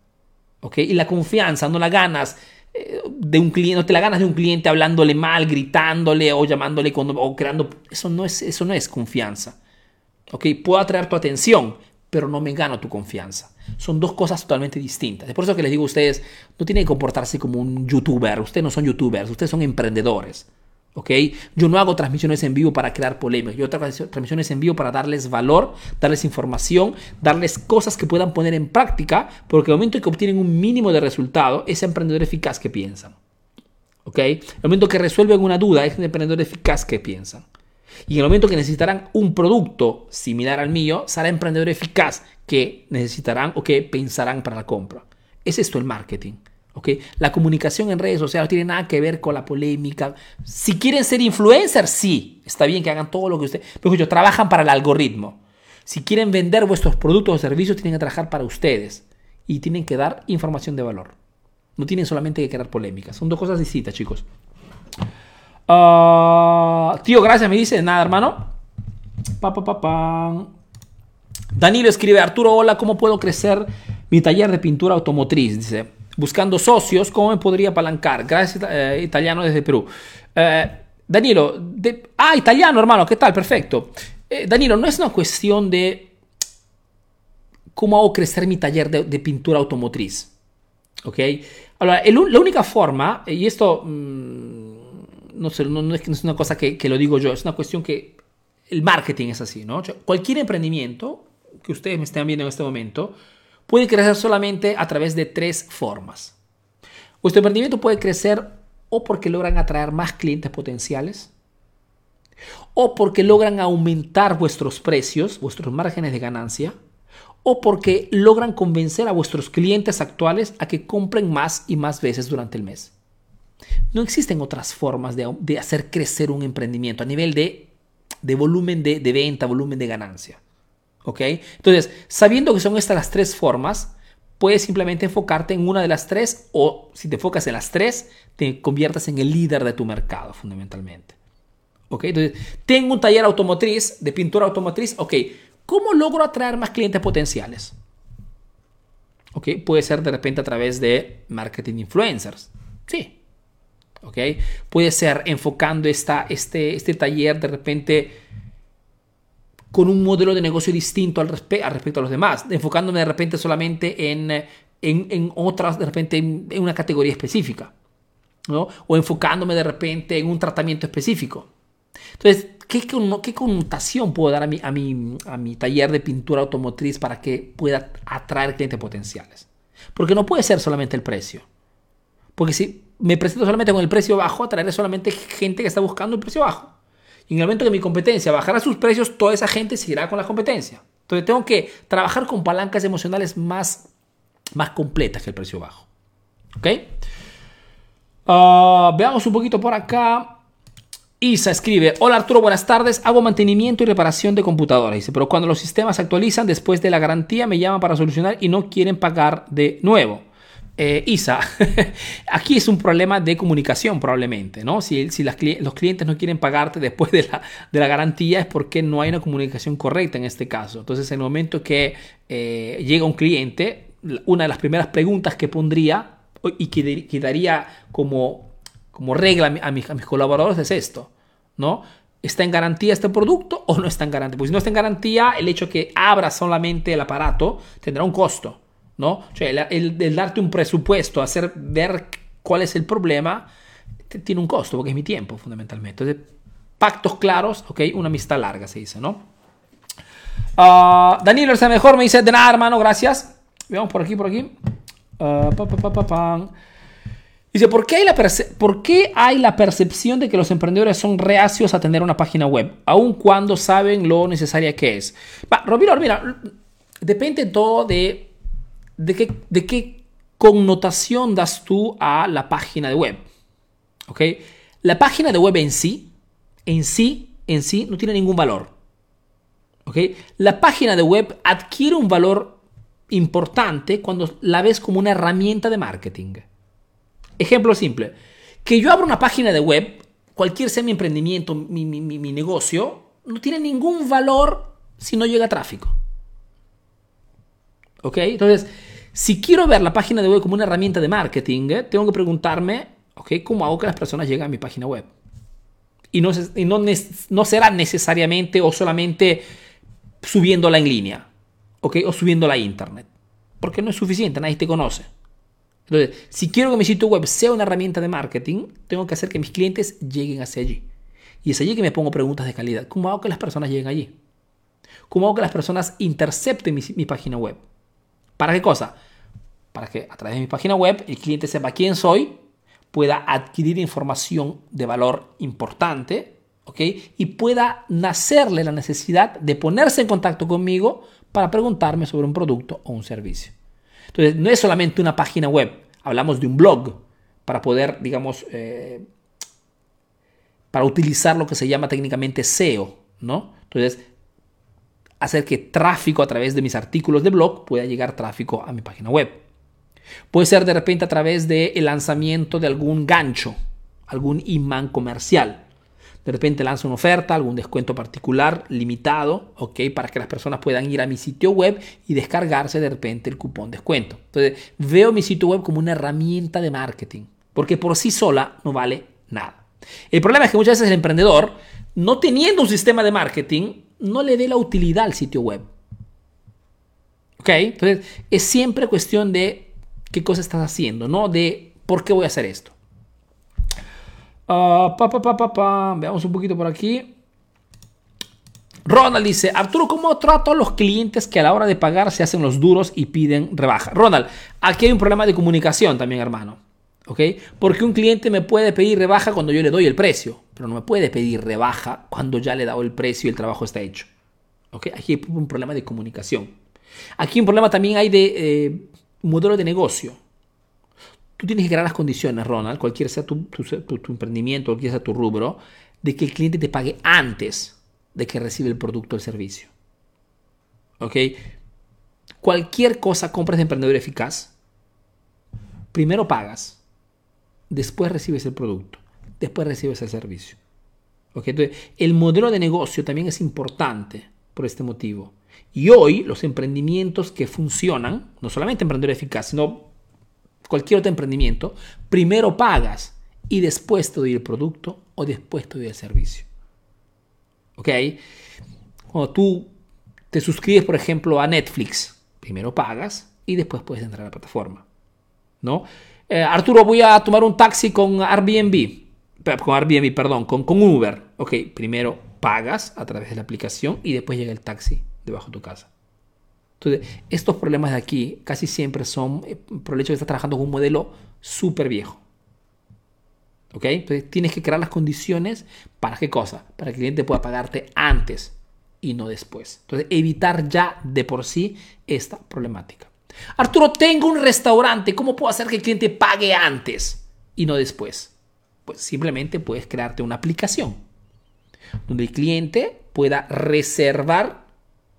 ¿Ok? Y la confianza no la ganas de un cliente, no te la ganas de un cliente hablándole mal, gritándole o llamándole o creando. Eso no es, eso no es confianza. ¿Ok? Puedo atraer tu atención, pero no me gano tu confianza. Son dos cosas totalmente distintas. Es por eso que les digo a ustedes, no tienen que comportarse como un youtuber. Ustedes no son youtubers, ustedes son emprendedores. ¿Ok? Yo no hago transmisiones en vivo para crear polémicas, yo hago transmisiones en vivo para darles valor, darles información, darles cosas que puedan poner en práctica, porque el momento en que obtienen un mínimo de resultado, es emprendedor eficaz que piensan. ¿ok? El momento que resuelven una duda, es emprendedor eficaz que piensan. Y en el momento que necesitarán un producto similar al mío, será emprendedor eficaz que necesitarán o que pensarán para la compra. Es esto el marketing. La comunicación en redes sociales no tiene nada que ver con la polémica. Si quieren ser influencers, sí, está bien que hagan todo lo que ustedes... Pero ellos trabajan para el algoritmo. Si quieren vender vuestros productos o servicios, tienen que trabajar para ustedes. Y tienen que dar información de valor. No tienen solamente que crear polémicas. Son dos cosas distintas, chicos. Ah, tío, gracias, me dice. Nada, hermano. Pa, pa, pa, Danilo escribe, Arturo, hola, ¿cómo puedo crecer mi taller de pintura automotriz? Dice, buscando socios, ¿cómo me podría apalancar? Gracias, eh, italiano desde Perú. Eh, Danilo, ah, italiano, hermano, ¿qué tal? Perfecto. Eh, Danilo, no es una cuestión de cómo hago crecer mi taller de, pintura automotriz. ¿Ok? Ahora, la única forma, y esto mm, no, es, una cosa que, lo digo yo, es una cuestión que el marketing es así, ¿no? cualquier emprendimiento que ustedes me estén viendo en este momento, puede crecer solamente a través de tres formas. Vuestro emprendimiento puede crecer o porque logran atraer más clientes potenciales, o porque logran aumentar vuestros precios, vuestros márgenes de ganancia, o porque logran convencer a vuestros clientes actuales a que compren más y más veces durante el mes. No existen otras formas de, hacer crecer un emprendimiento a nivel de volumen de venta, volumen de ganancia. ¿Ok? Entonces, sabiendo que son estas las tres formas, puedes simplemente enfocarte en una de las tres o si te enfocas en las tres, te conviertas en el líder de tu mercado fundamentalmente. ¿Ok? Entonces, tengo un taller automotriz, de pintura automotriz, ok, ¿cómo logro atraer más clientes potenciales? ¿Ok? Puede ser de repente a través de marketing influencers. Sí. ¿Ok? Puede ser enfocando esta, este, este taller de repente con un modelo de negocio distinto al, respecto a los demás, enfocándome de repente solamente en, en, otras, de repente en, una categoría específica, ¿no? o enfocándome de repente en un tratamiento específico. Entonces, ¿qué, qué connotación puedo dar a mi, a, mi, a mi taller de pintura automotriz para que pueda atraer clientes potenciales? Porque no puede ser solamente el precio. Porque si me presento solamente con el precio bajo, atraeré solamente gente que está buscando el precio bajo. En el momento que mi competencia bajara sus precios, toda esa gente seguirá con la competencia. Entonces tengo que trabajar con palancas emocionales más, más completas que el precio bajo. ¿Ok? Ah, veamos un poquito por acá. Isa escribe, hola Arturo, buenas tardes, hago mantenimiento y reparación de computadoras, dice, pero cuando los sistemas se actualizan después de la garantía me llaman para solucionar y no quieren pagar de nuevo. Eh, Isa, aquí es un problema de comunicación probablemente, ¿no? Si, los clientes no quieren pagarte después de la, garantía es porque no hay una comunicación correcta en este caso. Entonces, en el momento que eh, llega un cliente, una de las primeras preguntas que pondría y que, daría como, como regla a mis, a mis colaboradores es esto, ¿no? ¿Está en garantía este producto o no está en garantía? Pues si no está en garantía, el hecho que abra solamente el aparato tendrá un costo. ¿No? el, darte un presupuesto, hacer ver cuál es el problema, tiene un costo, porque es mi tiempo, fundamentalmente. Entonces, pactos claros, ¿ok? Una amistad larga, se dice, ¿no? Uh, Danilo está mejor, me dice, de nada, hermano, gracias. Veamos por aquí, por aquí. Uh, dice, ¿por qué, hay la ¿por qué hay la percepción de que los emprendedores son reacios a tener una página web, aun cuando saben lo necesaria que es? Va, mira, depende todo de ¿de qué, de qué connotación das tú a la página de web? ¿Ok? La página de web en sí, en sí, en sí, no tiene ningún valor. ¿Ok? La página de web adquiere un valor importante cuando la ves como una herramienta de marketing. Ejemplo simple. Que yo abra una página de web, cualquier sea mi emprendimiento, mi, mi negocio, no tiene ningún valor si no llega tráfico. ¿Ok? Entonces, si quiero ver la página de web como una herramienta de marketing, eh, tengo que preguntarme, ¿ok? ¿Cómo hago que las personas lleguen a mi página web? Y no, no, será necesariamente o solamente subiéndola en línea, ¿ok? O subiéndola a internet. Porque no es suficiente, nadie te conoce. Entonces, si quiero que mi sitio web sea una herramienta de marketing, tengo que hacer que mis clientes lleguen hacia allí. Y es allí que me pongo preguntas de calidad. ¿Cómo hago que las personas lleguen allí? ¿Cómo hago que las personas intercepten mi página web? ¿Para qué cosa? Para que a través de mi página web el cliente sepa quién soy, pueda adquirir información de valor importante, ¿ok? Y pueda nacerle la necesidad de ponerse en contacto conmigo para preguntarme sobre un producto o un servicio. Entonces, no es solamente una página web, hablamos de un blog para poder, digamos, eh, para utilizar lo que se llama técnicamente SEO, ¿no? Entonces, hacer que tráfico a través de mis artículos de blog pueda llegar tráfico a mi página web. Puede ser de repente a través del lanzamiento de algún gancho, algún imán comercial. De repente lanzo una oferta, algún descuento particular limitado, ¿ok? Para que las personas puedan ir a mi sitio web y descargarse de repente el cupón descuento. Entonces, veo mi sitio web como una herramienta de marketing, porque por sí sola no vale nada. El problema es que muchas veces el emprendedor, no teniendo un sistema de marketing, no le dé la utilidad al sitio web. ¿Ok? Entonces, es siempre cuestión de qué cosa estás haciendo, no de por qué voy a hacer esto. Uh, Veamos un poquito por aquí. Ronald dice, Arturo, ¿cómo trato a los clientes que a la hora de pagar se hacen los duros y piden rebaja? Ronald, aquí hay un problema de comunicación también, hermano. ¿Ok? Porque un cliente me puede pedir rebaja cuando yo le doy el precio pero no me puede pedir rebaja cuando ya le he dado el precio y el trabajo está hecho. ¿Okay? Aquí hay un problema de comunicación. Aquí un problema también hay de eh, modelo de negocio. Tú tienes que crear las condiciones, Ronald, cualquier sea tu, emprendimiento, cualquier sea tu rubro, de que el cliente te pague antes de que recibe el producto o el servicio. ¿Ok? Cualquier cosa compras de emprendedor eficaz, primero pagas, después recibes el producto, después recibes el servicio. ¿Ok? Entonces, el modelo de negocio también es importante por este motivo. Y hoy los emprendimientos que funcionan, no solamente emprendedor eficaz, sino cualquier otro emprendimiento, primero pagas y después te doy el producto o después te doy el servicio. ¿Ok? Cuando tú te suscribes, por ejemplo, a Netflix, primero pagas y después puedes entrar a la plataforma. ¿No? Eh, Arturo, voy a tomar un taxi con Airbnb. Con Airbnb, perdón, con, con Uber. Ok, primero pagas a través de la aplicación y después llega el taxi debajo de tu casa. Entonces, estos problemas de aquí casi siempre son eh, por el hecho de estar trabajando con un modelo súper viejo. ¿Ok? Entonces tienes que crear las condiciones para qué cosa? Para que el cliente pueda pagarte antes y no después. Entonces, evitar ya de por sí esta problemática. Arturo, tengo un restaurante, ¿cómo puedo hacer que el cliente pague antes y no después? Pues simplemente puedes crearte una aplicación donde el cliente pueda reservar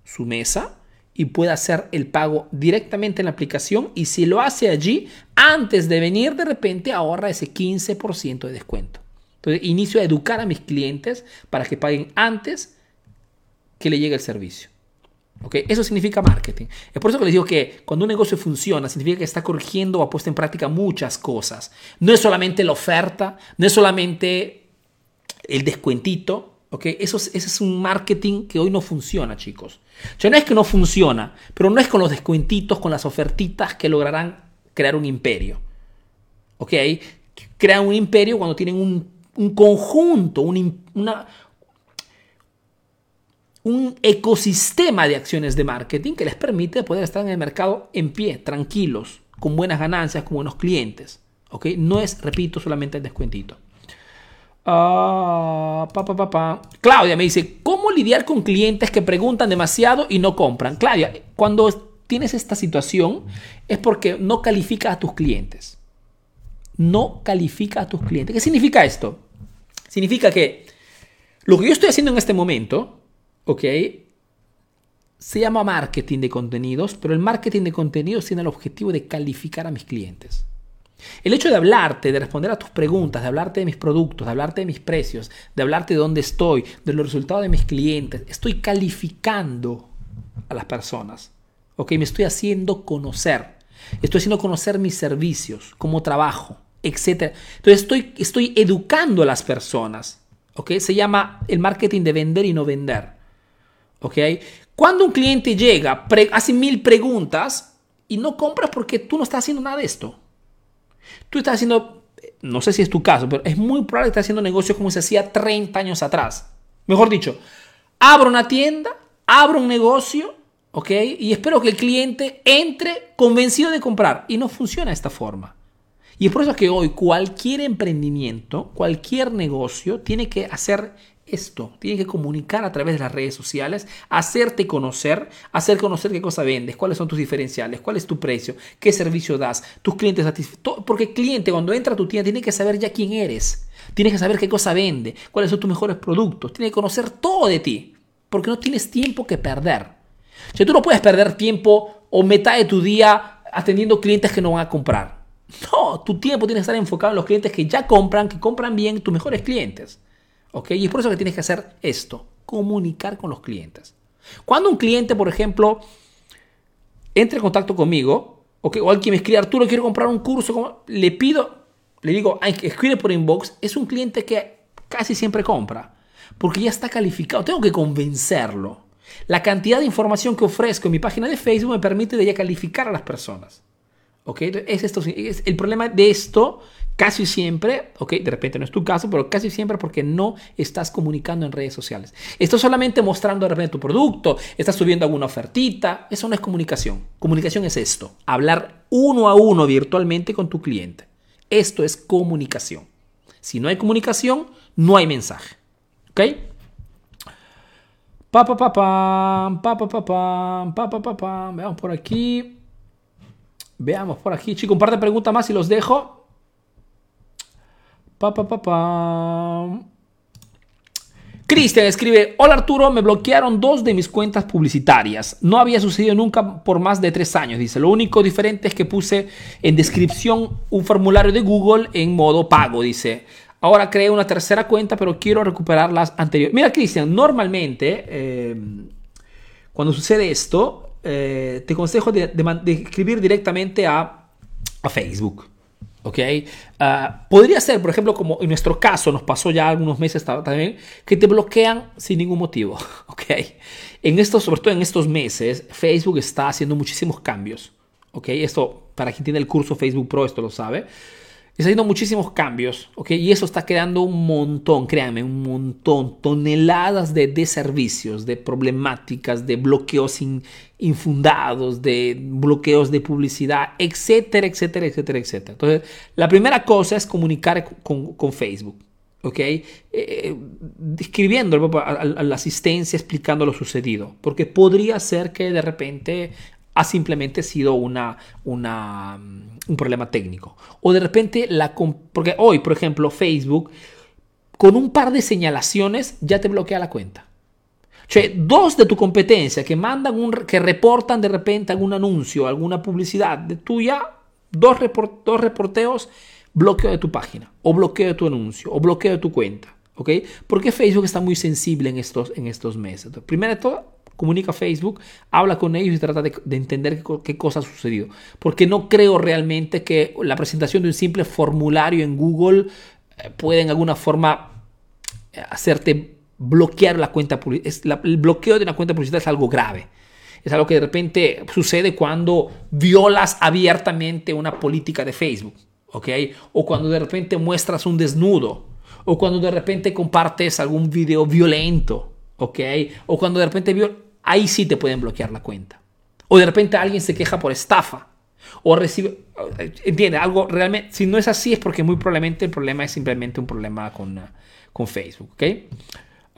su mesa y pueda hacer el pago directamente en la aplicación y si lo hace allí, antes de venir de repente ahorra ese 15% de descuento. Entonces inicio a educar a mis clientes para que paguen antes que le llegue el servicio. ¿Okay? Eso significa marketing. Es por eso que les digo que cuando un negocio funciona, significa que está corrigiendo o ha puesto en práctica muchas cosas. No es solamente la oferta, no es solamente el descuentito, ¿ok? Eso es, ese es un marketing que hoy no funciona, chicos. O no es que no funciona, pero no es con los descuentitos, con las ofertitas que lograrán crear un imperio. ¿Ok? Crean un imperio cuando tienen un, conjunto, un, una, un ecosistema de acciones de marketing que les permite poder estar en el mercado en pie, tranquilos, con buenas ganancias, con buenos clientes. ¿Ok? No es, repito, solamente el descuentito. Ah, Claudia me dice, ¿cómo lidiar con clientes que preguntan demasiado y no compran? Claudia, cuando tienes esta situación es porque no califica a tus clientes. No califica a tus clientes. ¿Qué significa esto? Significa que lo que yo estoy haciendo en este momento, ¿ok? Se llama marketing de contenidos, pero el marketing de contenidos tiene el objetivo de calificar a mis clientes. El hecho de hablarte, de responder a tus preguntas, de hablarte de mis productos, de hablarte de mis precios, de hablarte de dónde estoy, de los resultados de mis clientes, estoy calificando a las personas. ¿Ok? Me estoy haciendo conocer. Estoy haciendo conocer mis servicios, cómo trabajo, etc. Entonces estoy, estoy educando a las personas. ¿Ok? Se llama el marketing de vender y no vender. ¿Ok? Cuando un cliente llega, hace mil preguntas y no compras porque tú no estás haciendo nada de esto. Tú estás haciendo, no sé si es tu caso, pero es muy probable que estés haciendo negocios como se hacía 30 años atrás. Mejor dicho, abro una tienda, abro un negocio, ¿ok? Y espero que el cliente entre convencido de comprar. Y no funciona de esta forma. Y es por eso que hoy cualquier emprendimiento, cualquier negocio tiene que hacer esto. Tiene que comunicar a través de las redes sociales, hacerte conocer, hacer conocer qué cosa vendes, cuáles son tus diferenciales, cuál es tu precio, qué servicio das, tus clientes satisfechos. Porque el cliente cuando entra a tu tienda tiene que saber ya quién eres, tiene que saber qué cosa vende, cuáles son tus mejores productos, tiene que conocer todo de ti, porque no tienes tiempo que perder. O tú no puedes perder tiempo o mitad de tu día atendiendo clientes que no van a comprar. No, tu tiempo tiene que estar enfocado en los clientes que ya compran, que compran bien, tus mejores clientes. ¿Ok? Y es por eso que tienes que hacer esto, comunicar con los clientes. Cuando un cliente, por ejemplo, entra en contacto conmigo, o alguien me escribe, Arturo, quiero comprar un curso, le pido, le digo, escribe por inbox, es un cliente que casi siempre compra, porque ya está calificado, tengo que convencerlo. La cantidad de información que ofrezco en mi página de Facebook me permite ya calificar a las personas. ¿ok? Es esto, es el problema de esto casi siempre, ok, de repente no es tu caso, pero casi siempre porque no estás comunicando en redes sociales. Estás solamente mostrando de repente tu producto, estás subiendo alguna ofertita, eso no es comunicación. Comunicación es esto, hablar uno a uno virtualmente con tu cliente. Esto es comunicación. Si no hay comunicación, no hay mensaje, ¿ok? Pa, pa, pa, pam, pa, pa, pa, pa, pa, pa. Veamos por aquí. Veamos por aquí, chicos. Un par de preguntas más y los dejo. Pa, pa, pa, pa. Cristian escribe, hola Arturo, me bloquearon dos de mis cuentas publicitarias. No había sucedido nunca por más de tres años, dice. Lo único diferente es que puse en descripción un formulario de Google en modo pago, dice. Ahora creé una tercera cuenta, pero quiero recuperar las anteriores. Mira, Cristian, normalmente eh, cuando sucede esto, eh, te aconsejo de, escribir directamente a, a Facebook. ¿ok? Ah, podría ser, por ejemplo, como en nuestro caso nos pasó ya algunos meses también, que te bloquean sin ningún motivo, ¿ok? En estos, sobre todo en estos meses, Facebook está haciendo muchísimos cambios, ¿ok? Esto, para quien tiene el curso Facebook Pro, esto lo sabe está haciendo muchísimos cambios, ¿ok? Y eso está creando un montón, créanme, un montón, toneladas de, de servicios, de problemáticas, de bloqueos infundados, de bloqueos de publicidad, etcétera, etcétera, etcétera, etcétera. Entonces, la primera cosa es comunicar con, Facebook. ¿ok? Eh, escribiendo a, la asistencia explicando lo sucedido, porque podría ser que de repente ha simplemente sido una, una, un problema técnico. O de repente, la, porque hoy, por ejemplo, Facebook, con un par de señalaciones ya te bloquea la cuenta. Sea, dos de tu competencia que mandan un, que reportan de repente algún anuncio, alguna publicidad de tuya, dos, dos reporteos, bloqueo de tu página, o bloqueo de tu anuncio, o bloqueo de tu cuenta. ¿Ok? Porque Facebook está muy sensible en estos, en estos meses. primero de todo, comunica a Facebook, habla con ellos y trata de, entender qué, cosa ha sucedido. Porque no creo realmente que la presentación de un simple formulario en Google eh, pueda en alguna forma eh, hacerte bloquear la cuenta publicitaria. El bloqueo de una cuenta publicitaria es algo grave. Es algo que de repente sucede cuando violas abiertamente una política de Facebook. ¿ok? O cuando de repente muestras un desnudo. O cuando de repente compartes algún video violento. ¿Ok? O cuando de repente ahí sí te pueden bloquear la cuenta. O de repente alguien se queja por estafa. O recibe, entiende, algo realmente, si no es así es porque muy probablemente el problema es simplemente un problema con, con Facebook, ¿ok?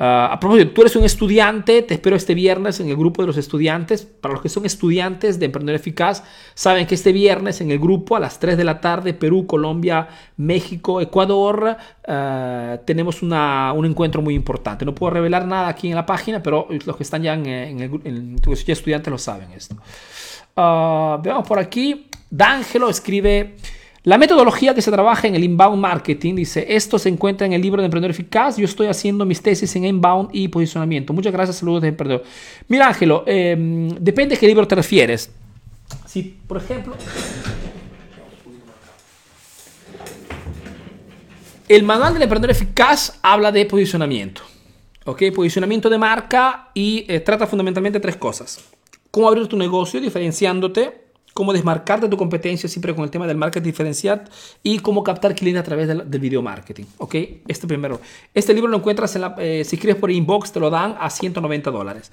Ah, a propósito, tú eres un estudiante, te espero este viernes en el grupo de los estudiantes. Para los que son estudiantes de Emprendedor Eficaz, saben que este viernes en el grupo a las 3 de la tarde, Perú, Colombia, México, Ecuador, ah, tenemos una, un encuentro muy importante. No puedo revelar nada aquí en la página, pero los que están ya en, el en, estudiantes lo saben esto. Uh, veamos por aquí. D'Angelo escribe... La metodología que se trabaja en el inbound marketing, dice, esto se encuentra en el libro de Emprendedor Eficaz, yo estoy haciendo mis tesis en inbound y posicionamiento. Muchas gracias, saludos de Emprendedor. Mira, Ángelo, em, depende de qué libro te refieres. Si, por ejemplo... El manual del emprendedor eficaz habla de posicionamiento. ¿Ok? Posicionamiento de marca y eh, trata fundamentalmente tres cosas. Cómo abrir tu negocio diferenciándote cómo desmarcarte de tu competencia siempre con el tema del marketing diferencial y cómo captar clientes a través del, video marketing. ¿Ok? Este primero. Este libro lo encuentras en la, eh, si escribes por inbox, te lo dan a 190 dólares.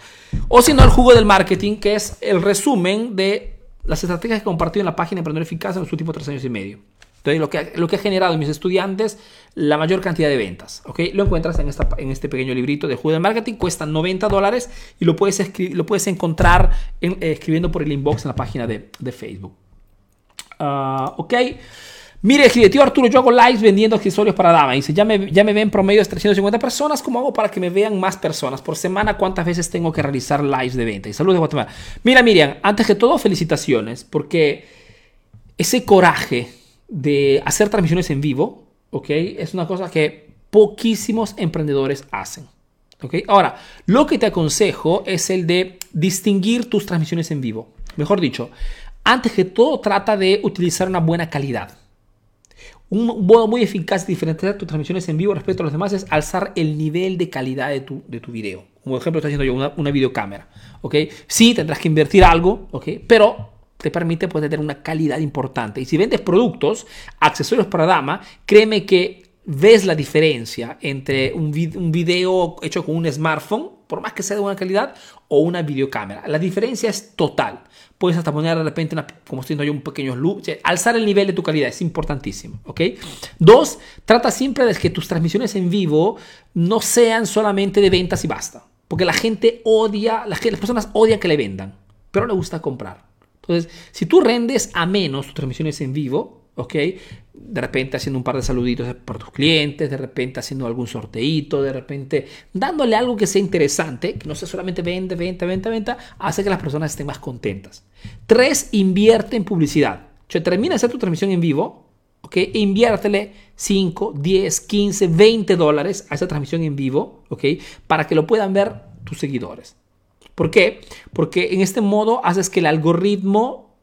O si no, el jugo del marketing, que es el resumen de las estrategias que he compartido en la página Emprendedor Eficaz en los últimos tres años y medio. Entonces, lo que, lo que ha generado en mis estudiantes la mayor cantidad de ventas. ¿ok? Lo encuentras en, esta, en este pequeño librito de Juego de Marketing. Cuesta 90 dólares y lo puedes, lo puedes encontrar eh, escribiendo por el inbox en la página de, de Facebook. Uh, ok. Mire, tío Arturo, yo hago lives vendiendo accesorios para dama. Dice, ya me, ya me ven promedio de 350 personas. ¿Cómo hago para que me vean más personas? Por semana, ¿cuántas veces tengo que realizar lives de venta? Y saludos de Guatemala. Mira, Miriam, antes que todo, felicitaciones. Porque ese coraje de hacer transmisiones en vivo, ¿ok? Es una cosa que poquísimos emprendedores hacen. ¿ok? Ahora, lo que te aconsejo es el de distinguir tus transmisiones en vivo. Mejor dicho, antes que todo trata de utilizar una buena calidad. Un modo muy eficaz de diferenciar tus transmisiones en vivo respecto a los demás es alzar el nivel de calidad de tu, de tu video. Como ejemplo, estoy haciendo yo una, una videocámara. ¿ok? Sí, tendrás que invertir algo, ¿ok? pero te permite pues, tener una calidad importante. Y si vendes productos, accesorios para dama, créeme que ves la diferencia entre un, video hecho con un smartphone, por más que sea de buena calidad, o una videocámara. La diferencia es total. Puedes hasta poner de repente, como estoy diciendo yo, un pequeño loop. alzar el nivel de tu calidad es importantísimo. ¿ok? Dos, trata siempre de que tus transmisiones en vivo no sean solamente de ventas y basta. Porque la gente odia, las personas odian que le vendan, pero le gusta comprar. Entonces, si tú rendes a menos tus transmisiones en vivo, ¿ok? De repente haciendo un par de saluditos por tus clientes, de repente haciendo algún sorteito, de repente dándole algo que sea interesante, que no sea solamente vende, venta, venta, venta, hace que las personas estén más contentas. Tres, invierte en publicidad. O sea, termina de hacer tu transmisión en vivo, ¿ok? E inviértele 5, 10, 15, 20 dólares a esa transmisión en vivo, ¿ok? Para que lo puedan ver tus seguidores. ¿Por qué? Porque en este modo haces que el algoritmo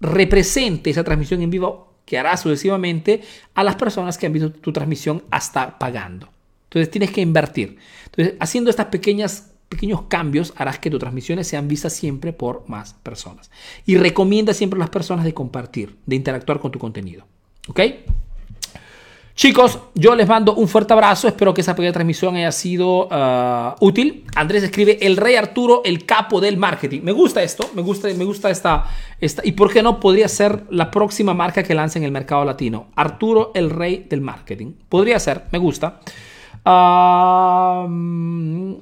represente esa transmisión en vivo que hará sucesivamente a las personas que han visto tu transmisión hasta pagando. Entonces tienes que invertir. Entonces, haciendo estas pequeñas pequeños cambios harás que tus transmisiones sean vistas siempre por más personas. Y recomienda siempre a las personas de compartir, de interactuar con tu contenido. ¿Ok? Chicos, yo les mando un fuerte abrazo. Espero que esa pequeña transmisión haya sido uh, útil. Andrés escribe el rey Arturo, el capo del marketing. Me gusta esto, me gusta, me gusta esta, esta. ¿Y por qué no podría ser la próxima marca que lance en el mercado latino? Arturo, el rey del marketing. Podría ser, me gusta. Uh,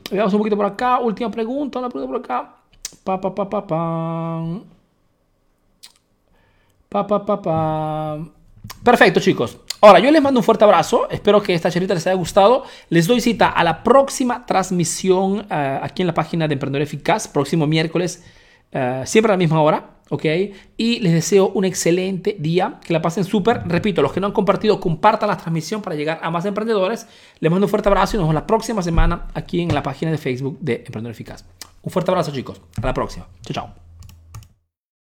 veamos un poquito por acá. Última pregunta, una pregunta por acá. Pa, pa. Perfecto, chicos. Ahora, yo les mando un fuerte abrazo. Espero que esta charlita les haya gustado. Les doy cita a la próxima transmisión uh, aquí en la página de Emprendedor Eficaz, próximo miércoles, uh, siempre a la misma hora. ¿ok? Y les deseo un excelente día, que la pasen súper. Repito, los que no han compartido, compartan la transmisión para llegar a más emprendedores. Les mando un fuerte abrazo y nos vemos la próxima semana aquí en la página de Facebook de Emprendedor Eficaz. Un fuerte abrazo, chicos. A la próxima. Chao, chao.